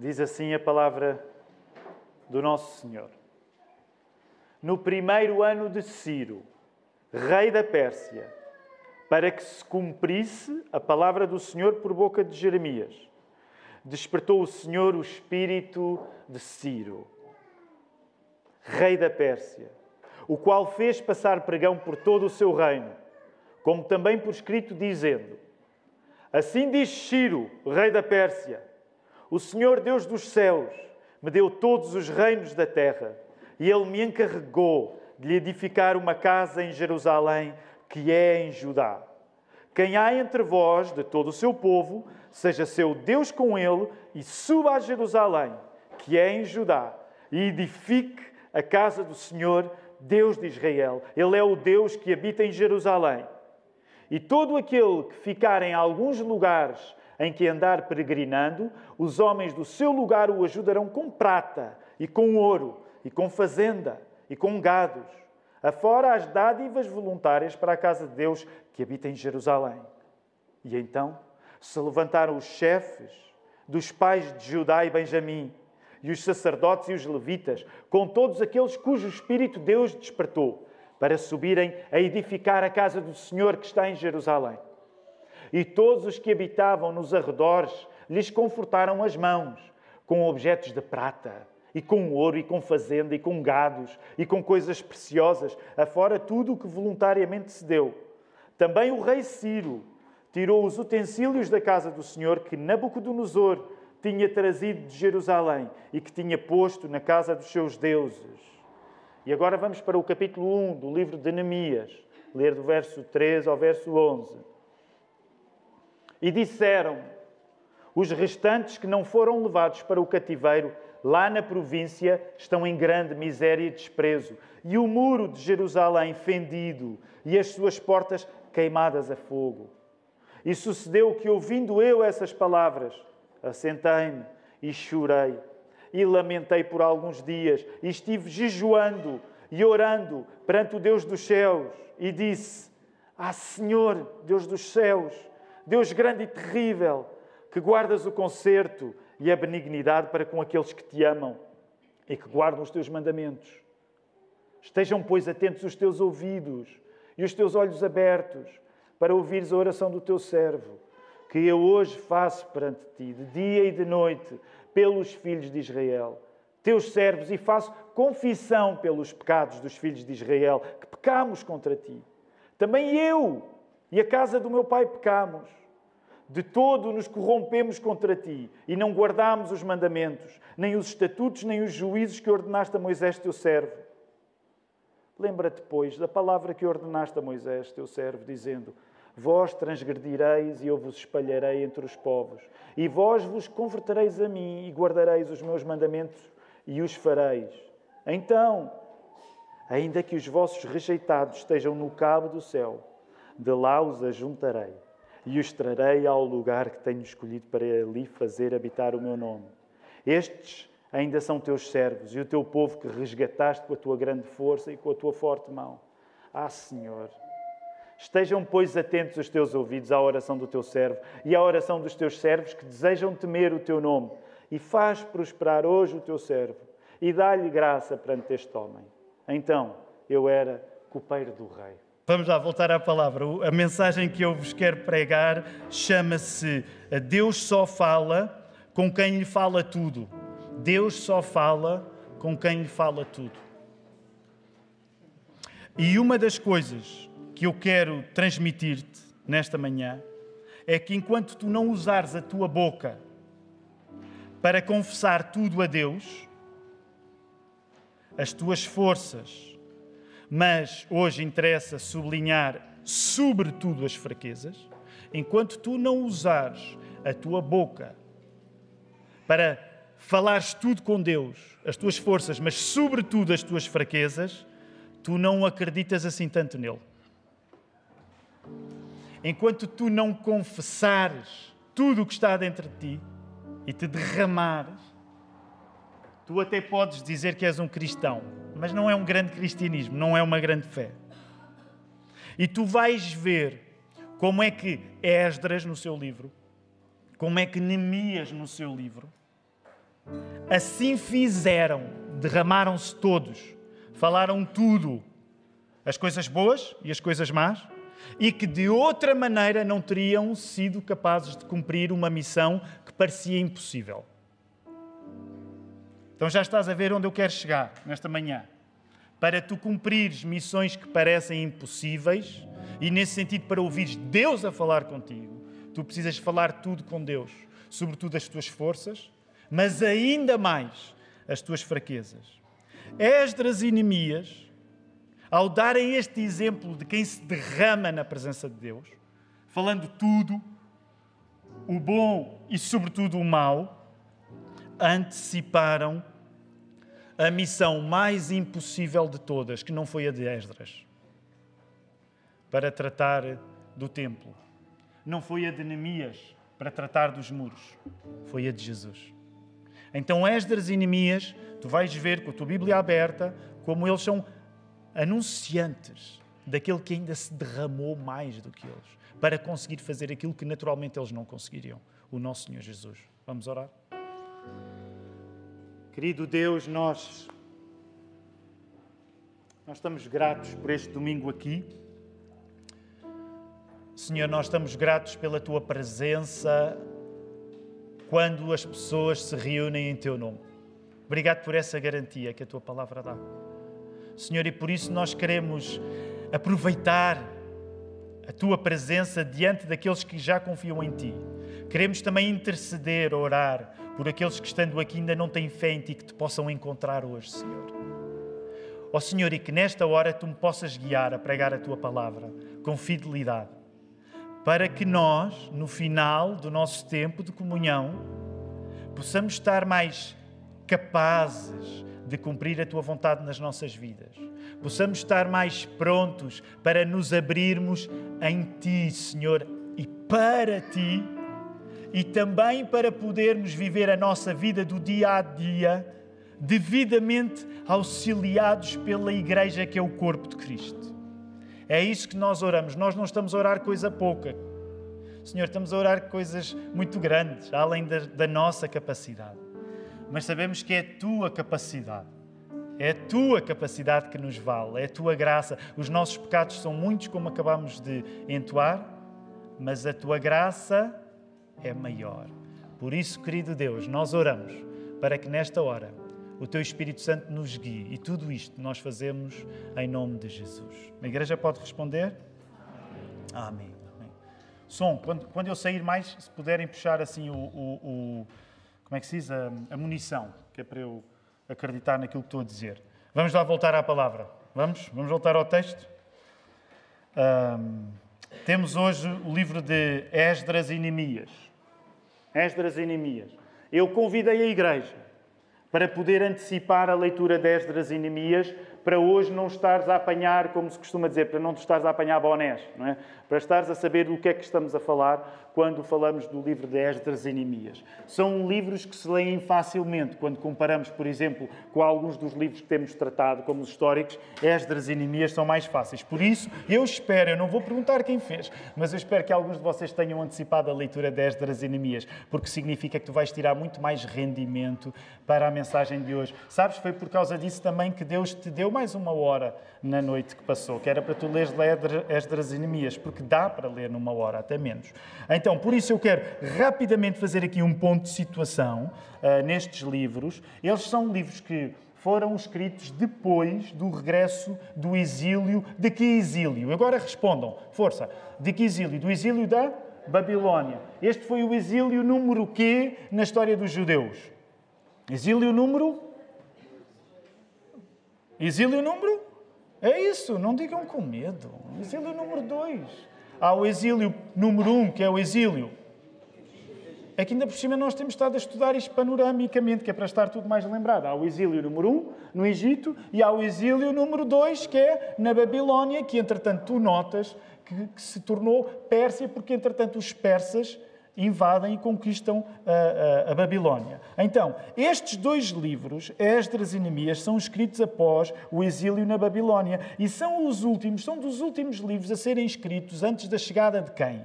Diz assim a palavra do nosso Senhor. No primeiro ano de Ciro, rei da Pérsia, para que se cumprisse a palavra do Senhor por boca de Jeremias, despertou o Senhor o espírito de Ciro, rei da Pérsia, o qual fez passar pregão por todo o seu reino, como também por escrito, dizendo: Assim diz Ciro, rei da Pérsia o Senhor Deus dos céus me deu todos os reinos da terra e Ele me encarregou de lhe edificar uma casa em Jerusalém, que é em Judá. Quem há entre vós, de todo o seu povo, seja seu Deus com ele e suba a Jerusalém, que é em Judá, e edifique a casa do Senhor, Deus de Israel. Ele é o Deus que habita em Jerusalém. E todo aquele que ficar em alguns lugares em que andar peregrinando, os homens do seu lugar o ajudarão com prata e com ouro e com fazenda e com gados, afora as dádivas voluntárias para a casa de Deus que habita em Jerusalém. E então se levantaram os chefes dos pais de Judá e Benjamim, e os sacerdotes e os levitas, com todos aqueles cujo espírito Deus despertou, para subirem a edificar a casa do Senhor que está em Jerusalém e todos os que habitavam nos arredores lhes confortaram as mãos com objetos de prata, e com ouro, e com fazenda, e com gados, e com coisas preciosas, afora tudo o que voluntariamente se deu. Também o rei Ciro tirou os utensílios da casa do Senhor que Nabucodonosor tinha trazido de Jerusalém e que tinha posto na casa dos seus deuses. E agora vamos para o capítulo 1 do livro de Neemias, ler do verso 3 ao verso 11. E disseram: Os restantes que não foram levados para o cativeiro, lá na província, estão em grande miséria e desprezo, e o muro de Jerusalém fendido, e as suas portas queimadas a fogo. E sucedeu que, ouvindo eu essas palavras, assentei-me e chorei, e lamentei por alguns dias, e estive jejuando e orando perante o Deus dos céus, e disse: Ah, Senhor, Deus dos céus, Deus grande e terrível, que guardas o conserto e a benignidade para com aqueles que te amam e que guardam os teus mandamentos. Estejam, pois, atentos os teus ouvidos e os teus olhos abertos para ouvires a oração do teu servo, que eu hoje faço perante ti, de dia e de noite, pelos filhos de Israel, teus servos, e faço confissão pelos pecados dos filhos de Israel, que pecamos contra ti. Também eu e a casa do meu pai pecamos. De todo nos corrompemos contra ti e não guardamos os mandamentos, nem os estatutos, nem os juízos que ordenaste a Moisés, teu servo. Lembra-te, pois, da palavra que ordenaste a Moisés, teu servo, dizendo: Vós transgredireis e eu vos espalharei entre os povos, e vós vos convertereis a mim e guardareis os meus mandamentos e os fareis. Então, ainda que os vossos rejeitados estejam no cabo do céu, de lá os ajuntarei e os trarei ao lugar que tenho escolhido para ali fazer habitar o meu nome. Estes ainda são teus servos e o teu povo que resgataste com a tua grande força e com a tua forte mão. Ah, Senhor, estejam, pois, atentos os teus ouvidos à oração do teu servo e à oração dos teus servos que desejam temer o teu nome, e faz prosperar hoje o teu servo e dá-lhe graça perante este homem. Então eu era copeiro do rei. Vamos lá voltar à palavra. A mensagem que eu vos quero pregar chama-se Deus só fala com quem lhe fala tudo. Deus só fala com quem lhe fala tudo. E uma das coisas que eu quero transmitir-te nesta manhã é que enquanto tu não usares a tua boca para confessar tudo a Deus, as tuas forças, mas hoje interessa sublinhar sobretudo as fraquezas, enquanto tu não usares a tua boca para falares tudo com Deus, as tuas forças, mas sobretudo as tuas fraquezas, tu não acreditas assim tanto nele. Enquanto tu não confessares tudo o que está dentro de ti e te derramares, tu até podes dizer que és um cristão, mas não é um grande cristianismo, não é uma grande fé. E tu vais ver como é que Esdras, no seu livro, como é que Neemias, no seu livro, Assim fizeram, derramaram-se todos, falaram tudo, as coisas boas e as coisas más, e que de outra maneira não teriam sido capazes de cumprir uma missão que parecia impossível. Então já estás a ver onde eu quero chegar nesta manhã. Para tu cumprires missões que parecem impossíveis, e nesse sentido, para ouvires Deus a falar contigo, tu precisas falar tudo com Deus, sobretudo as tuas forças, mas ainda mais as tuas fraquezas. Esdras e Neemias, ao darem este exemplo de quem se derrama na presença de Deus, falando tudo, o bom e sobretudo o mau, anteciparam a missão mais impossível de todas, que não foi a de Esdras, para tratar do templo. Não foi a de Neemias, para tratar dos muros. Foi a de Jesus. Então, Esdras e Neemias, tu vais ver com a tua Bíblia aberta como eles são anunciantes daquele que ainda se derramou mais do que eles, para conseguir fazer aquilo que naturalmente eles não conseguiriam. O nosso Senhor Jesus. Vamos orar? Querido Deus, nós, nós estamos gratos por este domingo aqui. Senhor, nós estamos gratos pela tua presença quando as pessoas se reúnem em teu nome. Obrigado por essa garantia que a tua palavra dá. Senhor, e por isso nós queremos aproveitar a tua presença diante daqueles que já confiam em ti. Queremos também interceder, orar por aqueles que estando aqui ainda não têm fé em ti, que te possam encontrar hoje, Senhor. Ó oh, Senhor, e que nesta hora tu me possas guiar a pregar a tua palavra com fidelidade para que nós, no final do nosso tempo de comunhão, possamos estar mais capazes de cumprir a tua vontade nas nossas vidas. Possamos estar mais prontos para nos abrirmos em ti, Senhor, e para ti, e também para podermos viver a nossa vida do dia a dia devidamente auxiliados pela Igreja que é o corpo de Cristo. É isso que nós oramos. Nós não estamos a orar coisa pouca. Senhor, estamos a orar coisas muito grandes, além da, da nossa capacidade. Mas sabemos que é a tua capacidade. É a tua capacidade que nos vale, é a tua graça. Os nossos pecados são muitos, como acabamos de entoar, mas a tua graça é maior. Por isso, querido Deus, nós oramos para que nesta hora o Teu Espírito Santo nos guie. E tudo isto nós fazemos em nome de Jesus. A igreja pode responder? Amém. Amém. Som, quando, quando eu sair mais, se puderem puxar assim o, o, o como é que se diz? A, a, munição, que é para eu acreditar naquilo que estou a dizer. Vamos lá voltar à palavra. Vamos? Vamos voltar ao texto? Um, temos hoje o livro de Esdras e Neemias. Esdras e Neemias. Eu convidei a igreja para poder antecipar a leitura de Esdras e Neemias, para hoje não estares a apanhar, como se costuma dizer, para não te estares a apanhar bonés, não é? para estares a saber do que é que estamos a falar quando falamos do livro de Esdras e Neemias. São livros que se leem facilmente quando comparamos, por exemplo, com alguns dos livros que temos tratado, como os históricos, Esdras e Neemias são mais fáceis. Por isso, eu espero, eu não vou perguntar quem fez, mas eu espero que alguns de vocês tenham antecipado a leitura de Esdras e Neemias, porque significa que tu vais tirar muito mais rendimento para a mensagem de hoje. Sabes, foi por causa disso também que Deus te deu mais uma hora na noite que passou, que era para tu leres Esdras e Neemias, porque dá para ler numa hora, até menos. Então, por isso eu quero rapidamente fazer aqui um ponto de situação uh, nestes livros. Eles são livros que foram escritos depois do regresso do exílio. De que exílio? Agora respondam, força. De que exílio? Do exílio da Babilónia. Este foi o exílio número quê na história dos judeus? Exílio número? Exílio número? É isso, não digam com medo. Exílio número dois. Há o exílio número um, que é o exílio. É que ainda por cima nós temos estado a estudar isto panoramicamente, que é para estar tudo mais lembrado. Há o exílio número um, no Egito, e há o exílio número dois, que é na Babilónia, que entretanto tu notas que, que se tornou Pérsia, porque entretanto os persas invadem e conquistam a, a, a, Babilónia. Então, estes dois livros, Esdras e Neemias, são escritos após o exílio na Babilónia e são os últimos, são dos últimos livros a serem escritos antes da chegada de quem?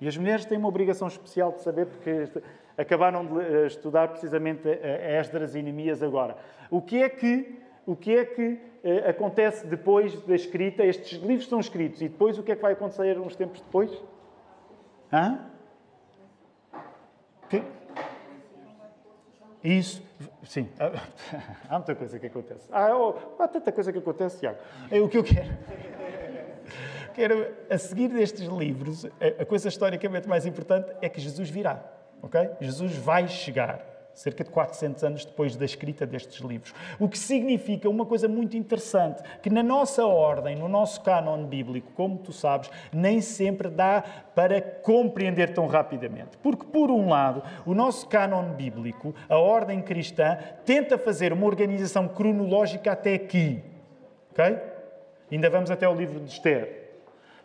E as mulheres têm uma obrigação especial de saber, porque acabaram de estudar precisamente Esdras e Neemias agora. O que é que, o que, é que acontece depois da escrita? Estes livros são escritos e depois o que é que vai acontecer uns tempos depois? Hã? Que? Isso, sim. Há muita coisa que acontece. Oh, há tanta coisa que acontece, Tiago. É o que eu quero. Quero, a seguir destes livros, a coisa historicamente mais importante é que Jesus virá. ok? Jesus vai chegar cerca de 400 anos depois da escrita destes livros. O que significa uma coisa muito interessante, que na nossa ordem, no nosso cânon bíblico, como tu sabes, nem sempre dá para compreender tão rapidamente. Porque, por um lado, o nosso cânon bíblico, a ordem cristã, tenta fazer uma organização cronológica até aqui. Ok? Ainda vamos até o livro de Esther.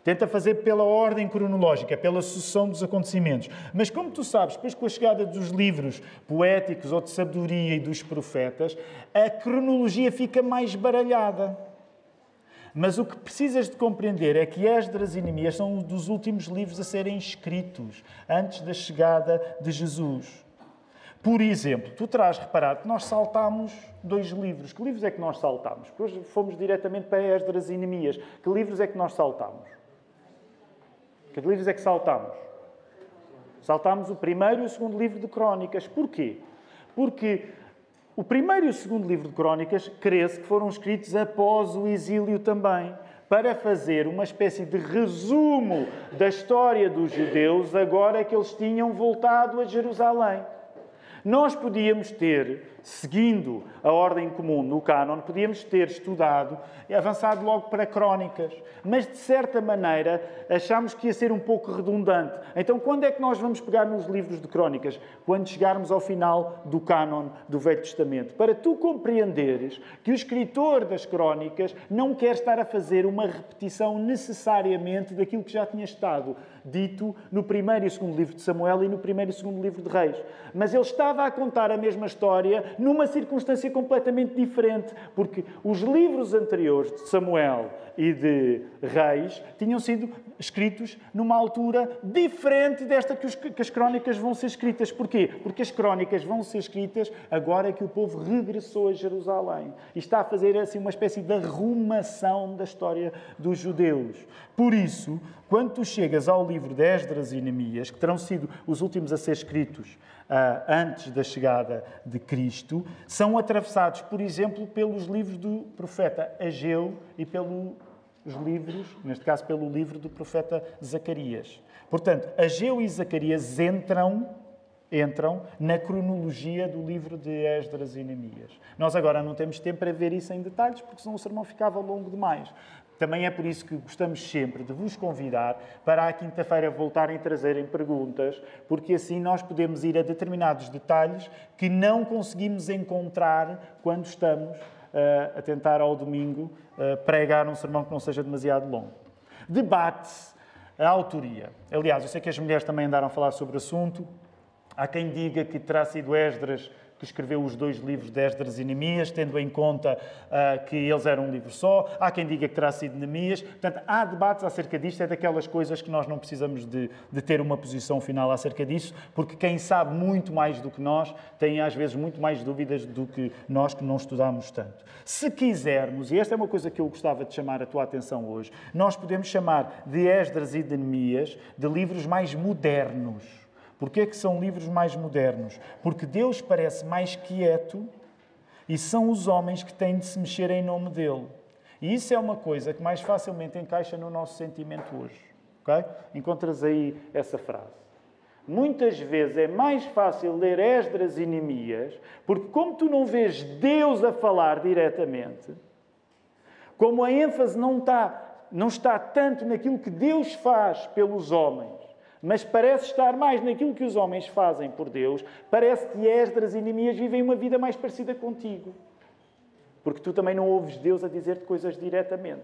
Tenta fazer pela ordem cronológica, pela sucessão dos acontecimentos. Mas, como tu sabes, depois com a chegada dos livros poéticos ou de sabedoria e dos profetas, a cronologia fica mais baralhada. Mas o que precisas de compreender é que Esdras e Neemias são um dos últimos livros a serem escritos antes da chegada de Jesus. Por exemplo, tu terás reparado nós saltámos dois livros. Que livros é que nós saltámos? Hoje fomos diretamente para Esdras e Neemias. Que livros é que nós saltámos? Que livros é que saltámos? Saltámos o primeiro e o segundo livro de Crónicas. Porquê? Porque o primeiro e o segundo livro de Crónicas, crê-se que foram escritos após o exílio também, para fazer uma espécie de resumo da história dos judeus agora que eles tinham voltado a Jerusalém. Nós podíamos ter seguindo a ordem comum no cânon, podíamos ter estudado e avançado logo para crónicas. Mas, de certa maneira, achámos que ia ser um pouco redundante. Então, quando é que nós vamos pegar nos livros de crónicas? Quando chegarmos ao final do cânon do Velho Testamento. Para tu compreenderes que o escritor das crónicas não quer estar a fazer uma repetição necessariamente daquilo que já tinha estado dito no primeiro e segundo livro de Samuel e no primeiro e segundo livro de Reis. Mas ele estava a contar a mesma história numa circunstância completamente diferente, porque os livros anteriores de Samuel e de Reis tinham sido escritos numa altura diferente desta que, os, que, as crónicas vão ser escritas. Porquê? Porque as crónicas vão ser escritas agora que o povo regressou a Jerusalém e está a fazer assim uma espécie de arrumação da história dos judeus. Por isso, quando tu chegas ao livro de Esdras e Neemias, que terão sido os últimos a ser escritos uh, antes da chegada de Cristo, são atravessados, por exemplo, pelos livros do profeta Ageu e pelos livros, neste caso pelo livro do profeta Zacarias. Portanto, Ageu e Zacarias entram entram na cronologia do livro de Esdras e Neemias. Nós agora não temos tempo para ver isso em detalhes, porque senão o sermão ficava longo demais. Também é por isso que gostamos sempre de vos convidar para à quinta-feira voltarem a trazerem perguntas, porque assim nós podemos ir a determinados detalhes que não conseguimos encontrar quando estamos uh, a tentar ao domingo uh, pregar um sermão que não seja demasiado longo. Debate-se a autoria. Aliás, eu sei que as mulheres também andaram a falar sobre o assunto. Há quem diga que terá sido Esdras que escreveu os dois livros de Esdras e Neemias, tendo em conta uh, que eles eram um livro só. Há quem diga que terá sido Neemias. Portanto, há debates acerca disto. É daquelas coisas que nós não precisamos de, de ter uma posição final acerca disso, porque quem sabe muito mais do que nós tem às vezes muito mais dúvidas do que nós que não estudamos tanto. Se quisermos, e esta é uma coisa que eu gostava de chamar a tua atenção hoje, nós podemos chamar de Esdras e de Neemias de livros mais modernos Porquê que são livros mais modernos? Porque Deus parece mais quieto e são os homens que têm de se mexer em nome dele. E isso é uma coisa que mais facilmente encaixa no nosso sentimento hoje. Okay? Encontras aí essa frase. Muitas vezes é mais fácil ler Esdras e Neemias, porque como tu não vês Deus a falar diretamente, como a ênfase não está, não está tanto naquilo que Deus faz pelos homens, mas parece estar mais naquilo que os homens fazem por Deus. Parece que Esdras e Neemias vivem uma vida mais parecida contigo. Porque tu também não ouves Deus a dizer-te coisas diretamente.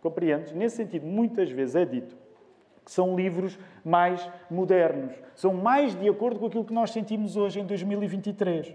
Compreendes? Nesse sentido, muitas vezes é dito que são livros mais modernos, são mais de acordo com aquilo que nós sentimos hoje em 2023.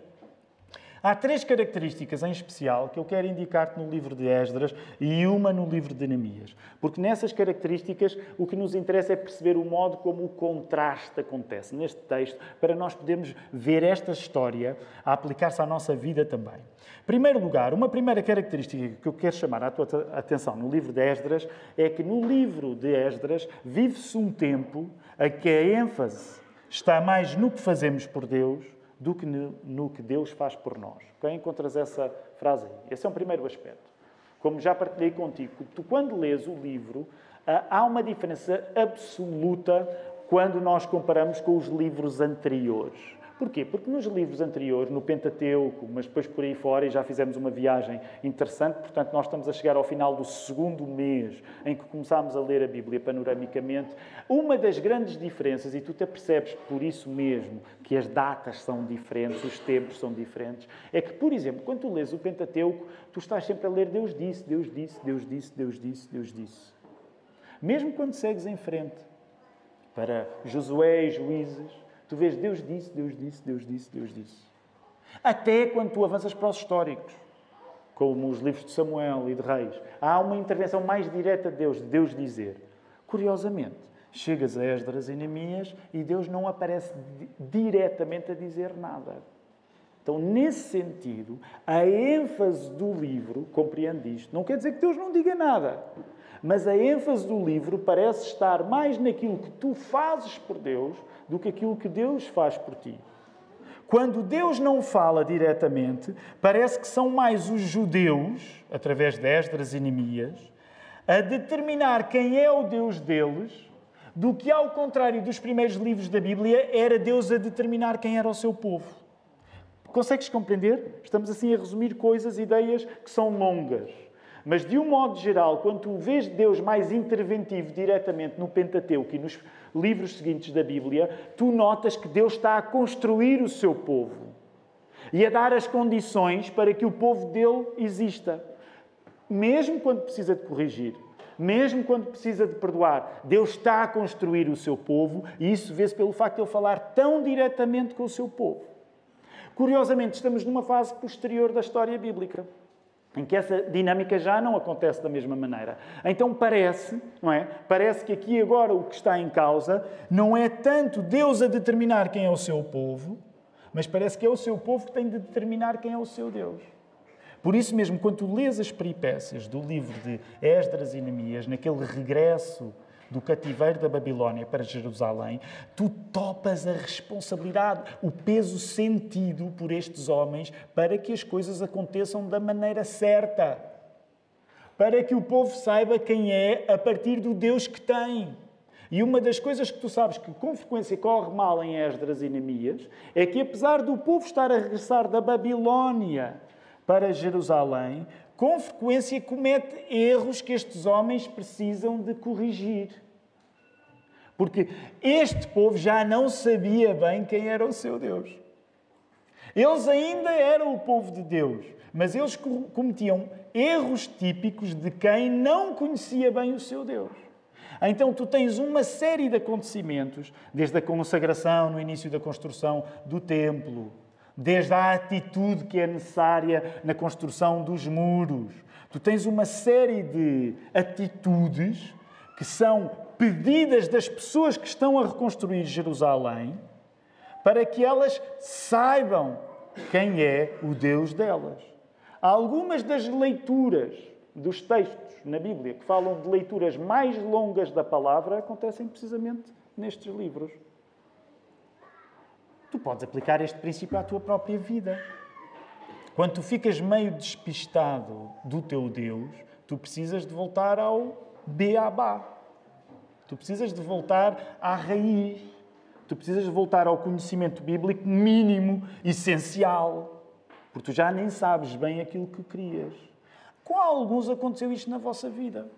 Há três características em especial que eu quero indicar-te no livro de Esdras e uma no livro de Neemias. Porque nessas características o que nos interessa é perceber o modo como o contraste acontece neste texto, para nós podermos ver esta história a aplicar-se à nossa vida também. Em primeiro lugar, uma primeira característica que eu quero chamar a tua atenção no livro de Esdras é que no livro de Esdras vive-se um tempo a que a ênfase está mais no que fazemos por Deus do que no, que Deus faz por nós. Okay? Encontras essa frase aí. Esse é um primeiro aspecto. Como já partilhei contigo, tu quando lês o livro, ah, há uma diferença absoluta quando nós comparamos com os livros anteriores. Porquê? Porque nos livros anteriores, no Pentateuco, mas depois por aí fora, e já fizemos uma viagem interessante, portanto, nós estamos a chegar ao final do segundo mês em que começámos a ler a Bíblia panoramicamente. Uma das grandes diferenças, e tu te apercebes por isso mesmo que as datas são diferentes, os tempos são diferentes, é que, por exemplo, quando tu lês o Pentateuco, tu estás sempre a ler Deus disse, Deus disse, Deus disse, Deus disse, Deus disse. Mesmo quando segues em frente para Josué e Juízes, Tu vês Deus disse, Deus disse, Deus disse, Deus disse. Até quando tu avanças para os históricos, como os livros de Samuel e de Reis, há uma intervenção mais direta de Deus, de Deus dizer. Curiosamente, chegas a Esdras e Neemias e Deus não aparece diretamente a dizer nada. Então, nesse sentido, a ênfase do livro, compreende isto, não quer dizer que Deus não diga nada, mas a ênfase do livro parece estar mais naquilo que tu fazes por Deus do que aquilo que Deus faz por ti. Quando Deus não fala diretamente, parece que são mais os judeus, através de Esdras e Neemias, a determinar quem é o Deus deles, do que, ao contrário dos primeiros livros da Bíblia, era Deus a determinar quem era o seu povo. Consegues compreender? Estamos assim a resumir coisas, ideias que são longas. Mas, de um modo geral, quando tu vês Deus mais interventivo diretamente no Pentateuco e nos livros seguintes da Bíblia, tu notas que Deus está a construir o seu povo e a dar as condições para que o povo dele exista. Mesmo quando precisa de corrigir, mesmo quando precisa de perdoar, Deus está a construir o seu povo e isso vê-se pelo facto de ele falar tão diretamente com o seu povo. Curiosamente, estamos numa fase posterior da história bíblica em que essa dinâmica já não acontece da mesma maneira. Então parece, não é? Parece que aqui agora o que está em causa não é tanto Deus a determinar quem é o seu povo, mas parece que é o seu povo que tem de determinar quem é o seu Deus. Por isso mesmo, quando tu lês as peripécias do livro de Esdras e Neemias, naquele regresso do cativeiro da Babilónia para Jerusalém, tu topas a responsabilidade, o peso sentido por estes homens para que as coisas aconteçam da maneira certa. Para que o povo saiba quem é a partir do Deus que tem. E uma das coisas que tu sabes que com frequência corre mal em Esdras e Neemias é que, apesar do povo estar a regressar da Babilónia para Jerusalém, com frequência comete erros que estes homens precisam de corrigir. Porque este povo já não sabia bem quem era o seu Deus. Eles ainda eram o povo de Deus, mas eles cometiam erros típicos de quem não conhecia bem o seu Deus. Então tu tens uma série de acontecimentos, desde a consagração, no início da construção do templo, desde a atitude que é necessária na construção dos muros. Tu tens uma série de atitudes que são pedidas das pessoas que estão a reconstruir Jerusalém para que elas saibam quem é o Deus delas. Algumas das leituras dos textos na Bíblia que falam de leituras mais longas da palavra acontecem precisamente nestes livros. Tu podes aplicar este princípio à tua própria vida. Quando tu ficas meio despistado do teu Deus, tu precisas de voltar ao beabá. Tu precisas de voltar à raiz. Tu precisas de voltar ao conhecimento bíblico mínimo, essencial. Porque tu já nem sabes bem aquilo que querias. Com alguns aconteceu isto na vossa vida.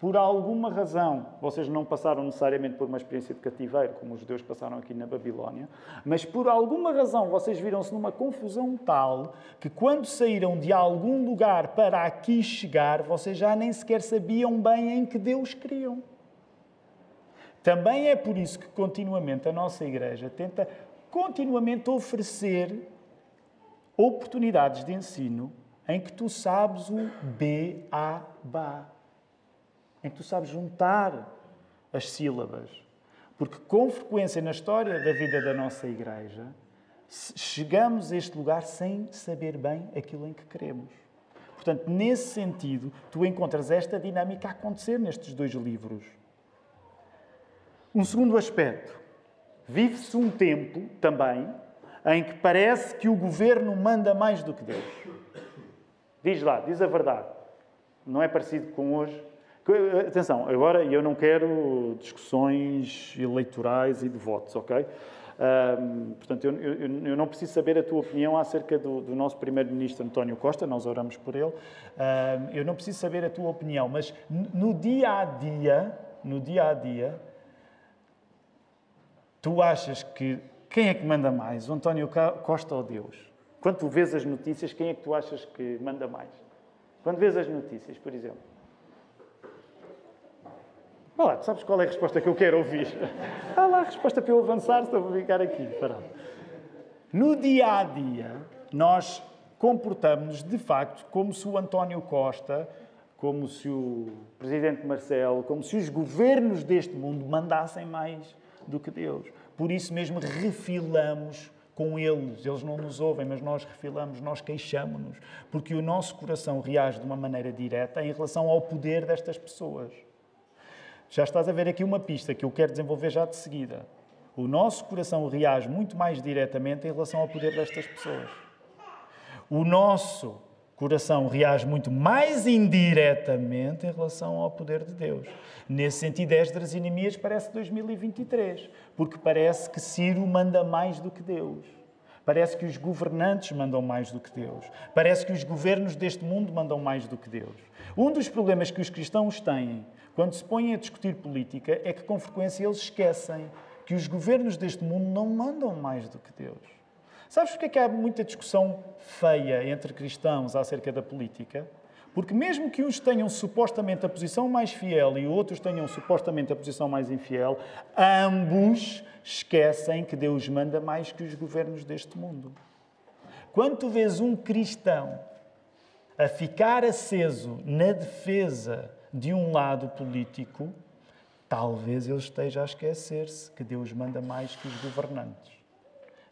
Por alguma razão, vocês não passaram necessariamente por uma experiência de cativeiro, como os judeus passaram aqui na Babilónia, mas por alguma razão vocês viram-se numa confusão tal que quando saíram de algum lugar para aqui chegar, vocês já nem sequer sabiam bem em que Deus queriam. Também é por isso que continuamente a nossa igreja tenta continuamente oferecer oportunidades de ensino em que tu sabes o B, A, Bá. Em que tu sabes juntar as sílabas. Porque com frequência na história da vida da nossa igreja, chegamos a este lugar sem saber bem aquilo em que queremos. Portanto, nesse sentido, tu encontras esta dinâmica a acontecer nestes dois livros. Um segundo aspecto. Vive-se um tempo também em que parece que o governo manda mais do que Deus. Diz lá, diz a verdade. Não é parecido com hoje? Atenção, agora eu não quero discussões eleitorais e de votos, ok? Um, portanto, eu, eu, eu, não preciso saber a tua opinião acerca do, do nosso primeiro-ministro António Costa, nós oramos por ele. Um, eu não preciso saber a tua opinião, mas no dia a dia, no dia a dia, tu achas que quem é que manda mais, o António Costa ou Deus? Quando tu vês as notícias, quem é que tu achas que manda mais? Quando vês as notícias, por exemplo. Olá, tu sabes qual é a resposta que eu quero ouvir? Há lá a resposta para eu avançar, se eu vou ficar aqui. Parado. No dia a dia, nós comportamos-nos de facto como se o António Costa, como se o presidente Marcelo, como se os governos deste mundo mandassem mais do que Deus. Por isso mesmo refilamos com eles. Eles não nos ouvem, mas nós refilamos, nós queixamos-nos, porque o nosso coração reage de uma maneira direta em relação ao poder destas pessoas. Já estás a ver aqui uma pista que eu quero desenvolver já de seguida. O nosso coração reage muito mais diretamente em relação ao poder destas pessoas. O nosso coração reage muito mais indiretamente em relação ao poder de Deus. Nesse sentido, Esdras e Neemias parece 2023, porque parece que Ciro manda mais do que Deus. Parece que os governantes mandam mais do que Deus. Parece que os governos deste mundo mandam mais do que Deus. Um dos problemas que os cristãos têm quando se põem a discutir política é que, com frequência, eles esquecem que os governos deste mundo não mandam mais do que Deus. Sabes porque é que há muita discussão feia entre cristãos acerca da política? Porque mesmo que uns tenham supostamente a posição mais fiel e outros tenham supostamente a posição mais infiel, ambos esquecem que Deus manda mais que os governos deste mundo. Quando tu vês um cristão a ficar aceso na defesa de um lado político, talvez ele esteja a esquecer-se que Deus manda mais que os governantes.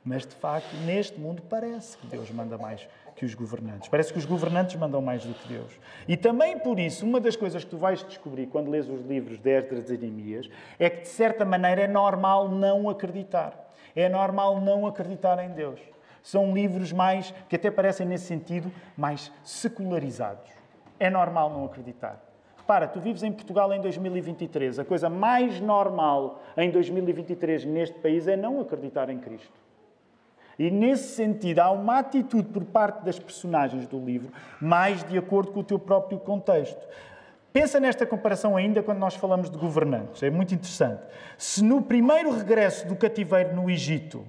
Mas, de facto, neste mundo parece que Deus manda mais que os governantes. Parece que os governantes mandam mais do que Deus. E também por isso, uma das coisas que tu vais descobrir quando lês os livros de Esdras e Neemias é que, de certa maneira, é normal não acreditar. É normal não acreditar em Deus. São livros mais, que até parecem nesse sentido, mais secularizados. É normal não acreditar. Repara, tu vives em Portugal em 2023. A coisa mais normal em 2023 neste país é não acreditar em Cristo. E nesse sentido, há uma atitude por parte das personagens do livro mais de acordo com o teu próprio contexto. Pensa nesta comparação ainda quando nós falamos de governantes. É muito interessante. Se no primeiro regresso do cativeiro no Egito,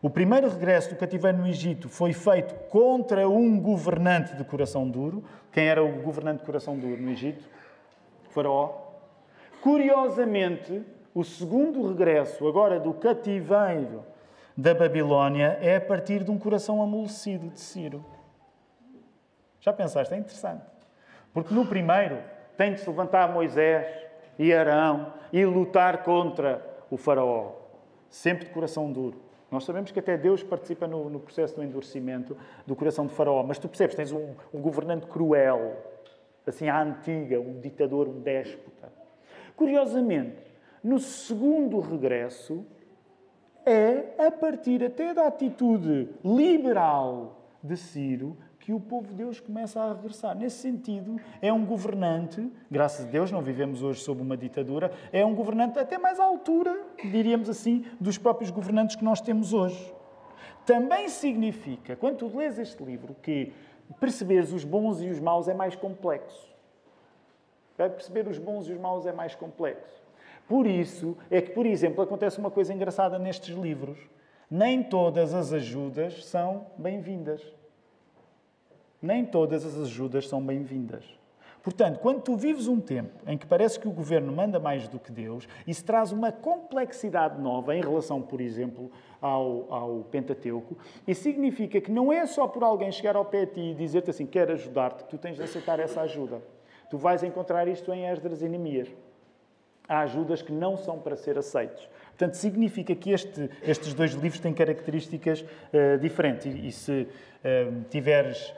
o primeiro regresso do cativeiro no Egito foi feito contra um governante de coração duro, quem era o governante de coração duro no Egito? Faraó. Curiosamente, o segundo regresso, agora do cativeiro da Babilónia é a partir de um coração amolecido de Ciro. Já pensaste? É interessante. Porque no primeiro tem de se levantar Moisés e Arão e lutar contra o Faraó, sempre de coração duro. Nós sabemos que até Deus participa no, no processo do endurecimento do coração de Faraó, mas tu percebes, tens um, um governante cruel, assim à antiga, um ditador, um déspota. Curiosamente, no segundo regresso, é a partir até da atitude liberal de Ciro que o povo de Deus começa a regressar. Nesse sentido, é um governante, graças a Deus não vivemos hoje sob uma ditadura, é um governante até mais à altura, diríamos assim, dos próprios governantes que nós temos hoje. Também significa, quando tu lês este livro, que perceberes os bons e os maus é mais complexo. Perceber os bons e os maus é mais complexo. Por isso é que, por exemplo, acontece uma coisa engraçada nestes livros. Nem todas as ajudas são bem-vindas. Nem todas as ajudas são bem-vindas. Portanto, quando tu vives um tempo em que parece que o governo manda mais do que Deus, isso traz uma complexidade nova em relação, por exemplo, ao, ao Pentateuco, e significa que não é só por alguém chegar ao pé de ti e dizer-te assim, quero ajudar-te, que tu tens de aceitar essa ajuda. Tu vais encontrar isto em Esdras e Neemias. Há ajudas que não são para ser aceitos. Portanto, significa que este, estes dois livros têm características uh, diferentes. E, e se uh, tiveres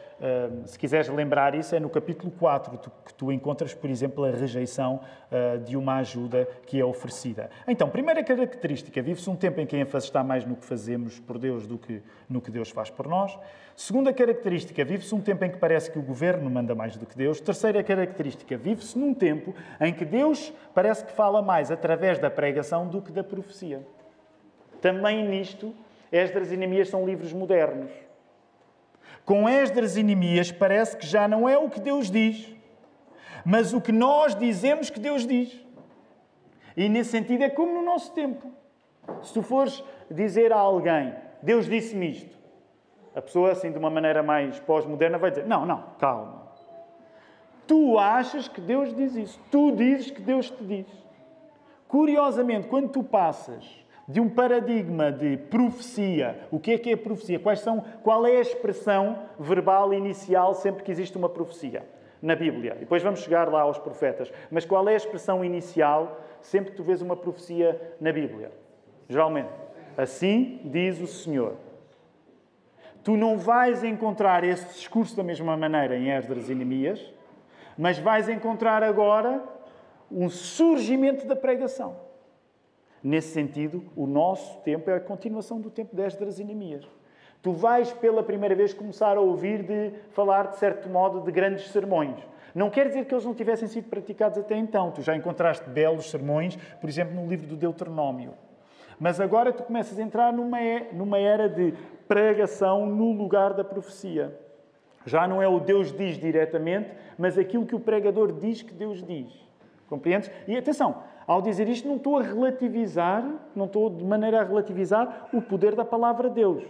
se quiseres lembrar isso, é no capítulo 4 que tu encontras, por exemplo, a rejeição ah, de uma ajuda que é oferecida. Então, primeira característica, vive-se um tempo em que a ênfase está mais no que fazemos por Deus do que no que Deus faz por nós. Segunda característica, vive-se um tempo em que parece que o governo manda mais do que Deus. Terceira característica, vive-se num tempo em que Deus parece que fala mais através da pregação do que da profecia. Também nisto, Esdras e Neemias são livros modernos. Com Esdras e Neemias parece que já não é o que Deus diz, mas o que nós dizemos que Deus diz. E nesse sentido é como no nosso tempo. Se tu fores dizer a alguém, Deus disse-me isto, a pessoa, assim, de uma maneira mais pós-moderna, vai dizer: Não, não, calma. Tu achas que Deus diz isso. Tu dizes que Deus te diz. Curiosamente, quando tu passas de um paradigma de profecia. O que é que é profecia? Quais são, qual é a expressão verbal inicial sempre que existe uma profecia na Bíblia? E depois vamos chegar lá aos profetas. Mas qual é a expressão inicial sempre que tu vês uma profecia na Bíblia? Geralmente, assim diz o Senhor. Tu não vais encontrar esse discurso da mesma maneira em Esdras e Neemias, mas vais encontrar agora um surgimento da pregação. Nesse sentido, o nosso tempo é a continuação do tempo e Neemias. Tu vais pela primeira vez começar a ouvir de falar, de certo modo, de grandes sermões. Não quer dizer que eles não tivessem sido praticados até então. Tu já encontraste belos sermões, por exemplo, no livro do Deuteronômio. Mas agora tu começas a entrar numa, numa era de pregação no lugar da profecia. Já não é o Deus diz diretamente, mas aquilo que o pregador diz que Deus diz. Compreendes? E atenção, ao dizer isto, não estou a relativizar, não estou de maneira a relativizar o poder da palavra de Deus.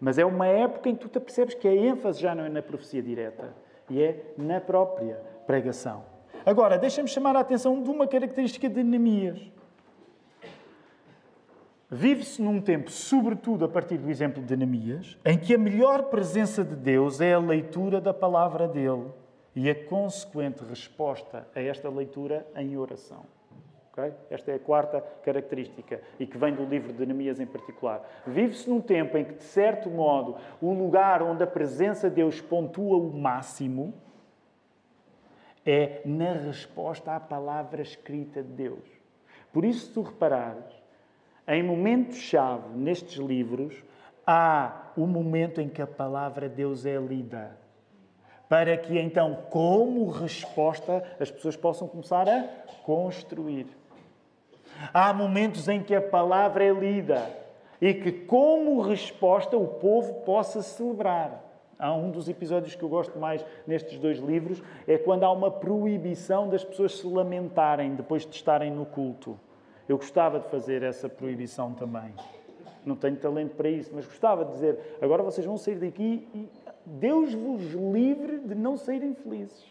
Mas é uma época em que tu te percebes que a ênfase já não é na profecia direta, e é na própria pregação. Agora, deixa-me chamar a atenção de uma característica de Neemias. Vive-se num tempo, sobretudo a partir do exemplo de Neemias, em que a melhor presença de Deus é a leitura da palavra dele e a consequente resposta a esta leitura em oração. Okay? Esta é a quarta característica e que vem do livro de Neemias em particular. Vive-se num tempo em que, de certo modo, o lugar onde a presença de Deus pontua o máximo é na resposta à palavra escrita de Deus. Por isso, se tu reparares, em momentos-chave nestes livros, há o momento em que a palavra de Deus é lida. Para que então, como resposta, as pessoas possam começar a construir. Há momentos em que a palavra é lida e que, como resposta, o povo possa celebrar. Há um dos episódios que eu gosto mais nestes dois livros é quando há uma proibição das pessoas se lamentarem depois de estarem no culto. Eu gostava de fazer essa proibição também. Não tenho talento para isso, mas gostava de dizer: agora vocês vão sair daqui e Deus vos livre de não serem felizes.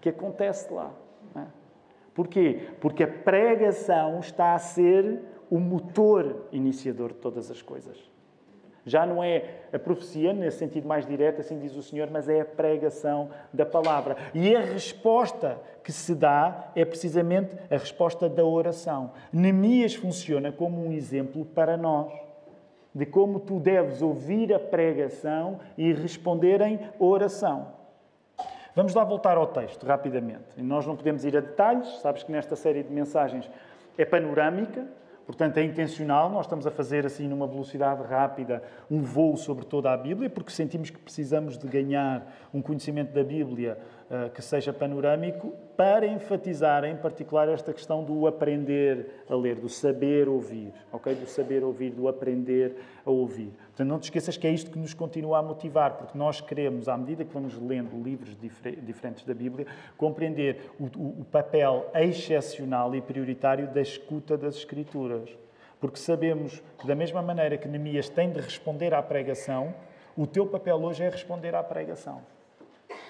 Que acontece lá. Não é? Porquê? Porque a pregação está a ser o motor iniciador de todas as coisas. Já não é a profecia, nesse sentido mais direto, assim diz o Senhor, mas é a pregação da palavra. E a resposta que se dá é precisamente a resposta da oração. Neemias funciona como um exemplo para nós de como tu deves ouvir a pregação e responder em oração. Vamos lá voltar ao texto rapidamente. Nós não podemos ir a detalhes, sabes que nesta série de mensagens é panorâmica, portanto é intencional. Nós estamos a fazer assim numa velocidade rápida um voo sobre toda a Bíblia, porque sentimos que precisamos de ganhar um conhecimento da Bíblia que seja panorâmico para enfatizar em particular esta questão do aprender a ler, do saber ouvir, ok? Do saber ouvir, do aprender a ouvir. Portanto, não te esqueças que é isto que nos continua a motivar, porque nós queremos, à medida que vamos lendo livros diferentes da Bíblia, compreender o, o, o papel excepcional e prioritário da escuta das Escrituras. Porque sabemos que, da mesma maneira que Neemias tem de responder à pregação, o teu papel hoje é responder à pregação.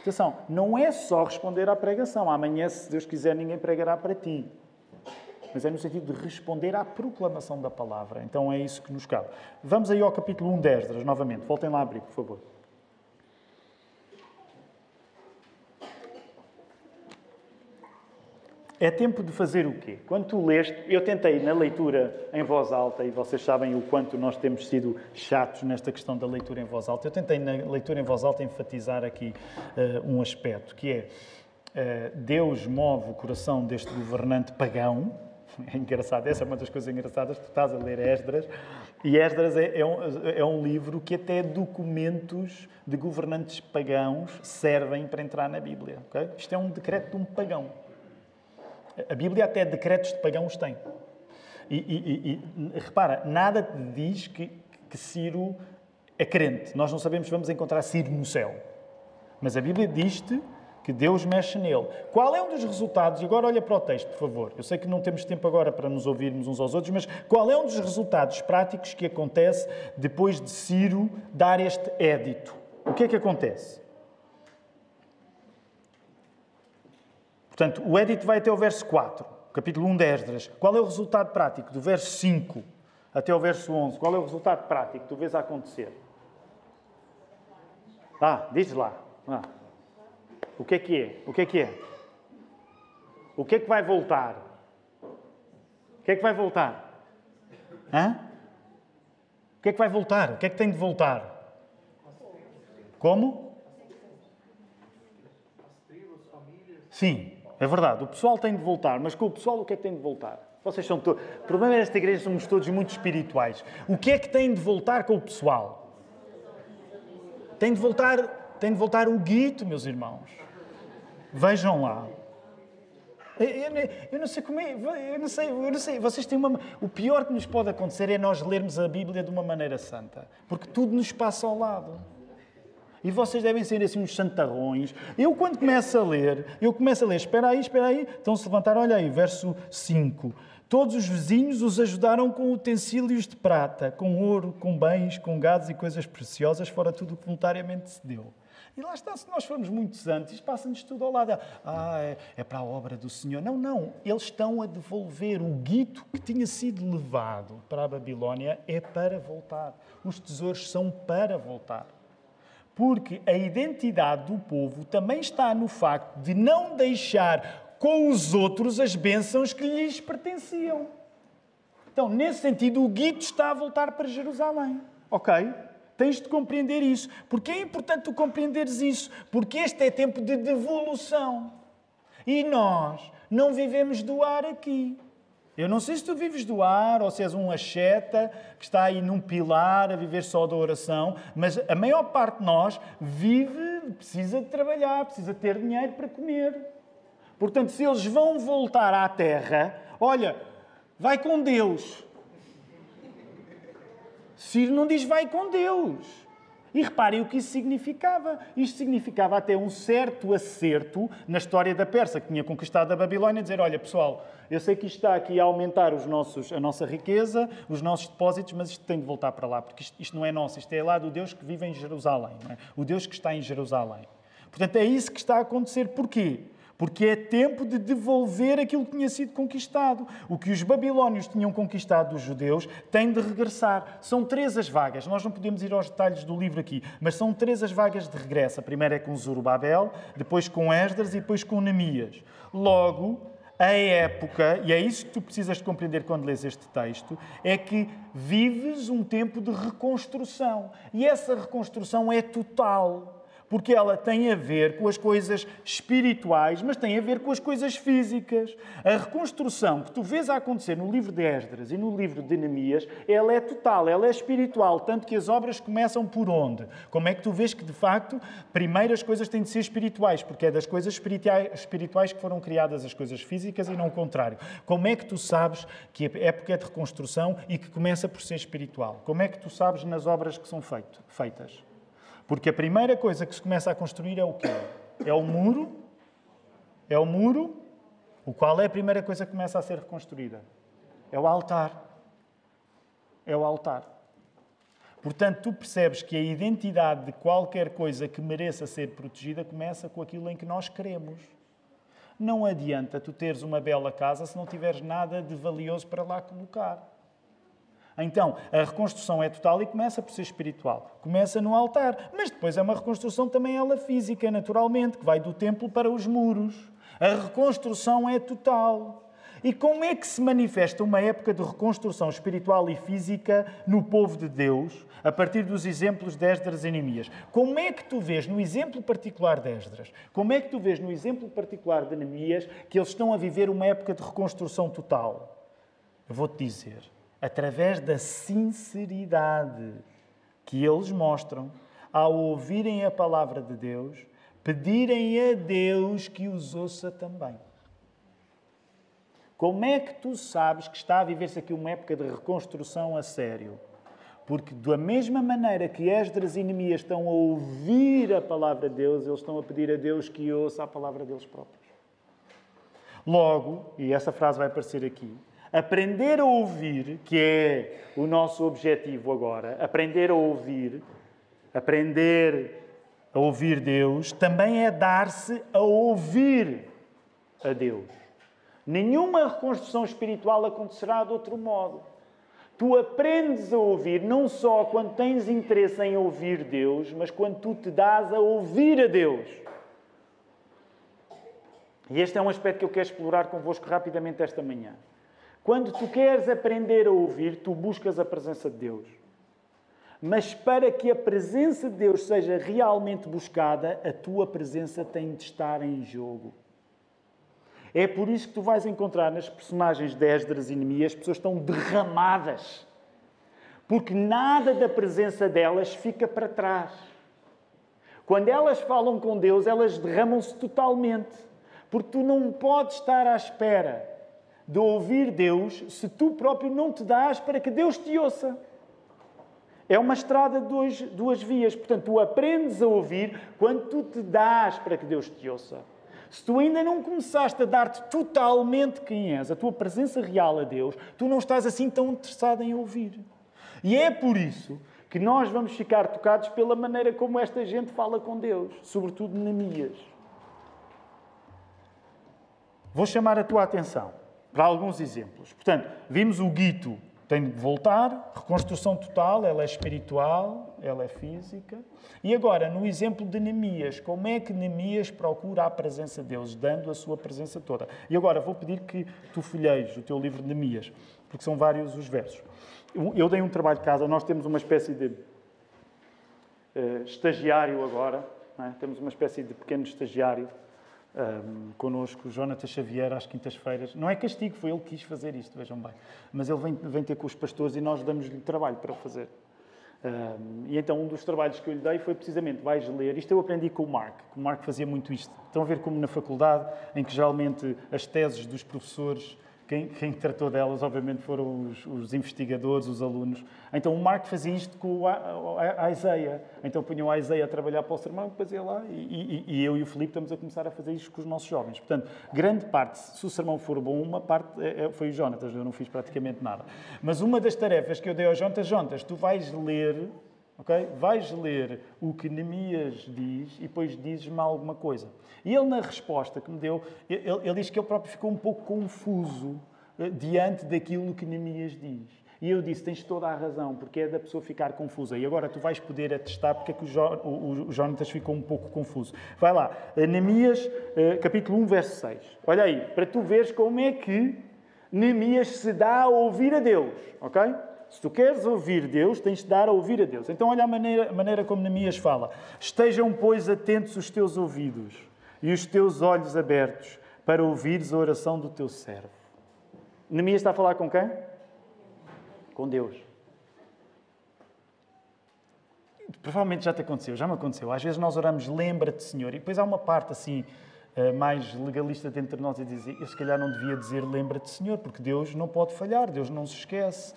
Atenção, não é só responder à pregação. Amanhã, se Deus quiser, ninguém pregará para ti. Mas é no sentido de responder à proclamação da palavra. Então é isso que nos cabe. Vamos aí ao capítulo 1 de Esdras, novamente. Voltem lá a abrir, por favor. É tempo de fazer o quê? Quando tu leste, eu tentei na leitura em voz alta, e vocês sabem o quanto nós temos sido chatos nesta questão da leitura em voz alta, eu tentei na leitura em voz alta enfatizar aqui uh, um aspecto, que é uh, Deus move o coração deste governante pagão, é engraçado, essa é uma das coisas engraçadas, tu estás a ler Esdras, e Esdras é, é, um, é um livro que até documentos de governantes pagãos servem para entrar na Bíblia. Okay? Isto é um decreto de um pagão. A Bíblia até decretos de pagãos tem. E, e, e, repara, nada te diz que, que Ciro é crente. Nós não sabemos se vamos encontrar Ciro no céu. Mas a Bíblia diz-te que Deus mexe nele. Qual é um dos resultados? E agora olha para o texto, por favor. Eu sei que não temos tempo agora para nos ouvirmos uns aos outros, mas qual é um dos resultados práticos que acontece depois de Ciro dar este édito? O que é que acontece? Portanto, o edito vai até o verso 4, capítulo 1 de Esdras. Qual é o resultado prático do verso 5 até o verso 11? Qual é o resultado prático que tu vês a acontecer? Ah, diz lá. Ah. O que é que é? O que é que é? O que é que vai voltar? O que é que vai voltar? Hã? O que é que vai voltar? O que é que tem de voltar? Como? Sim, é verdade, o pessoal tem de voltar, mas com o pessoal o que é que tem de voltar? Vocês são todos. O problema desta igreja somos todos muito espirituais. O que é que tem de voltar com o pessoal? Tem de voltar, tem de voltar o guito, meus irmãos. Vejam lá. Eu, eu, eu, não sei como é, eu não sei, eu não sei. Vocês têm uma. O pior que nos pode acontecer é nós lermos a Bíblia de uma maneira santa, porque tudo nos passa ao lado. E vocês devem ser assim uns santarrões. Eu, quando começo a ler, eu começo a ler, espera aí, espera aí, estão-se a levantar, olha aí, verso 5. Todos os vizinhos os ajudaram com utensílios de prata, com ouro, com bens, com gados e coisas preciosas, fora tudo o que voluntariamente se deu. E lá está, se nós formos muito santos, passa-nos tudo ao lado. Ah, é, é, para a obra do Senhor. Não, não. Eles estão a devolver o guito que tinha sido levado para a Babilónia, é para voltar. Os tesouros são para voltar. Porque a identidade do povo também está no facto de não deixar com os outros as bênçãos que lhes pertenciam. Então, nesse sentido, o guito está a voltar para Jerusalém. Ok? Tens de compreender isso. Porque é importante tu compreenderes isso. Porque este é tempo de devolução. E nós não vivemos do ar aqui. Eu não sei se tu vives do ar ou se és um acheta que está aí num pilar a viver só da oração, mas a maior parte de nós vive, precisa de trabalhar, precisa ter dinheiro para comer. Portanto, se eles vão voltar à terra, olha, vai com Deus. Ciro não diz vai com Deus. E reparem o que isso significava. Isto significava até um certo acerto na história da Pérsia, que tinha conquistado a Babilónia, dizer, olha pessoal, eu sei que isto está aqui a aumentar os nossos, a nossa riqueza, os nossos depósitos, mas isto tem de voltar para lá, porque isto, isto não é nosso, isto é lá do Deus que vive em Jerusalém, é? o Deus que está em Jerusalém. Portanto, é isso que está a acontecer. Porquê? Porque é tempo de devolver aquilo que tinha sido conquistado. O que os babilónios tinham conquistado dos judeus tem de regressar. São três as vagas. Nós não podemos ir aos detalhes do livro aqui, mas são três as vagas de regresso. A primeira é com Zorobabel, depois com Esdras e depois com Neemias. Logo, a época, e é isso que tu precisas de compreender quando lês este texto, é que vives um tempo de reconstrução. E essa reconstrução é total porque ela tem a ver com as coisas espirituais, mas tem a ver com as coisas físicas. A reconstrução que tu vês a acontecer no livro de Esdras e no livro de Neemias, ela é total, ela é espiritual, tanto que as obras começam por onde? Como é que tu vês que, de facto, primeiro as coisas têm de ser espirituais, porque é das coisas espirituais que foram criadas as coisas físicas e não o contrário. Como é que tu sabes que a época é de reconstrução e que começa por ser espiritual? Como é que tu sabes nas obras que são feitas? Porque a primeira coisa que se começa a construir é o quê? É o muro. É o muro. O qual é a primeira coisa que começa a ser reconstruída? É o altar. É o altar. Portanto, tu percebes que a identidade de qualquer coisa que mereça ser protegida começa com aquilo em que nós queremos. Não adianta tu teres uma bela casa se não tiveres nada de valioso para lá colocar. Então, a reconstrução é total e começa por ser espiritual. Começa no altar, mas depois é uma reconstrução também ela física, naturalmente, que vai do templo para os muros. A reconstrução é total. E como é que se manifesta uma época de reconstrução espiritual e física no povo de Deus, a partir dos exemplos de Esdras e Neemias? Como é que tu vês no exemplo particular de Esdras, como é que tu vês no exemplo particular de Neemias que eles estão a viver uma época de reconstrução total? Eu vou-te dizer, através da sinceridade que eles mostram ao ouvirem a palavra de Deus, pedirem a Deus que os ouça também. Como é que tu sabes que está a viver-se aqui uma época de reconstrução a sério? Porque, da mesma maneira que Esdras e Neemias estão a ouvir a palavra de Deus, eles estão a pedir a Deus que ouça a palavra deles próprios. Logo, e essa frase vai aparecer aqui, aprender a ouvir, que é o nosso objetivo agora, aprender a ouvir, aprender a ouvir Deus, também é dar-se a ouvir a Deus. Nenhuma reconstrução espiritual acontecerá de outro modo. Tu aprendes a ouvir não só quando tens interesse em ouvir Deus, mas quando tu te dás a ouvir a Deus. E este é um aspecto que eu quero explorar convosco rapidamente esta manhã. Quando tu queres aprender a ouvir, tu buscas a presença de Deus. Mas para que a presença de Deus seja realmente buscada, a tua presença tem de estar em jogo. É por isso que tu vais encontrar nas personagens de Esdras e Neemias, as pessoas estão derramadas. Porque nada da presença delas fica para trás. Quando elas falam com Deus, elas derramam-se totalmente. Porque tu não podes estar à espera de ouvir Deus se tu próprio não te dás para que Deus te ouça. É uma estrada de duas, duas vias. Portanto, tu aprendes a ouvir quando tu te dás para que Deus te ouça. Se tu ainda não começaste a dar-te totalmente quem és, a tua presença real a Deus, tu não estás assim tão interessado em ouvir. E é por isso que nós vamos ficar tocados pela maneira como esta gente fala com Deus, sobretudo Neemias. Vou chamar a tua atenção para alguns exemplos. Portanto, vimos o guito tem de voltar, reconstrução total, ela é espiritual, ela é física. E agora, no exemplo de Neemias, como é que Neemias procura a presença de Deus, dando a sua presença toda? E agora, vou pedir que tu folheis o teu livro de Neemias, porque são vários os versos. Eu dei um trabalho de casa, nós temos uma espécie de uh, estagiário agora, é? temos uma espécie de pequeno estagiário um, connosco, Jonathan Xavier, às quintas-feiras. Não é castigo, foi ele que quis fazer isto, vejam bem. Mas ele vem, vem ter com os pastores e nós damos-lhe trabalho para fazer. Um, e então um dos trabalhos que eu lhe dei foi precisamente, vais ler, isto eu aprendi com o Mark, o Mark fazia muito isto. Estão a ver como na faculdade, em que geralmente as teses dos professores quem, quem, tratou delas, obviamente, foram os, os, investigadores, os alunos. Então, o Marco fazia isto com a, a, Isaia. Então, punham a Isaia a trabalhar para o sermão, depois ia lá, e, e, e, eu e o Filipe estamos a começar a fazer isto com os nossos jovens. Portanto, grande parte, se o sermão for bom, uma parte é, é, foi o Jonatas, eu não fiz praticamente nada. Mas uma das tarefas que eu dei ao Jonatas, Jonatas, tu vais ler ok? Vais ler o que Neemias diz e depois dizes-me alguma coisa. E ele, na resposta que me deu, ele, ele diz que ele próprio ficou um pouco confuso uh, diante daquilo que Neemias diz. E eu disse: tens toda a razão, porque é da pessoa ficar confusa. E agora tu vais poder atestar porque é que o, jo, o, o Jonatas ficou um pouco confuso. Vai lá, uh, Neemias, uh, capítulo 1, verso 6. Olha aí, para tu veres como é que Neemias se dá a ouvir a Deus, ok? Se tu queres ouvir Deus, tens de dar a ouvir a Deus. Então, olha a maneira, a maneira como Neemias fala. Estejam, pois, atentos os teus ouvidos e os teus olhos abertos para ouvires a oração do teu servo. Neemias está a falar com quem? Com Deus. Provavelmente já te aconteceu, já me aconteceu. Às vezes nós oramos, lembra-te, Senhor, e depois há uma parte assim eh, mais legalista dentro de nós e dizer, eu se calhar não devia dizer lembra-te, Senhor, porque Deus não pode falhar, Deus não se esquece.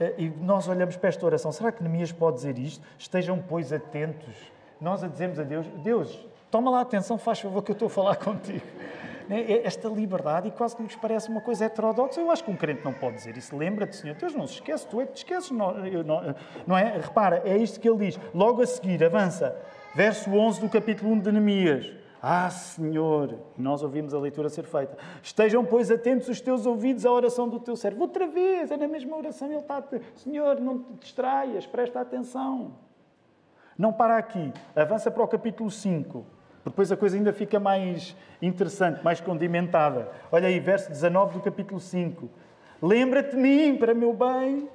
Eh, e nós olhamos para esta oração, será que Neemias pode dizer isto? Estejam, pois, atentos. Nós a dizemos a Deus, Deus, toma lá atenção, faz favor que eu estou a falar contigo. né, esta liberdade e quase que nos parece uma coisa heterodoxa. Eu acho que um crente não pode dizer isso. Lembra-te, Senhor, Deus não se esquece, tu é que te esqueces. Não, não, não é? Repara, é isto que ele diz. Logo a seguir, avança. Verso 11 do capítulo 1 de Neemias. Ah, Senhor, nós ouvimos a leitura ser feita. Estejam, pois, atentos os teus ouvidos à oração do teu servo. Outra vez, é na mesma oração, ele está. Senhor, não te distraias, presta atenção. Não para aqui, avança para o capítulo 5. Depois a coisa ainda fica mais interessante, mais condimentada. Olha aí, verso 19 do capítulo 5. Lembra-te de mim para meu bem,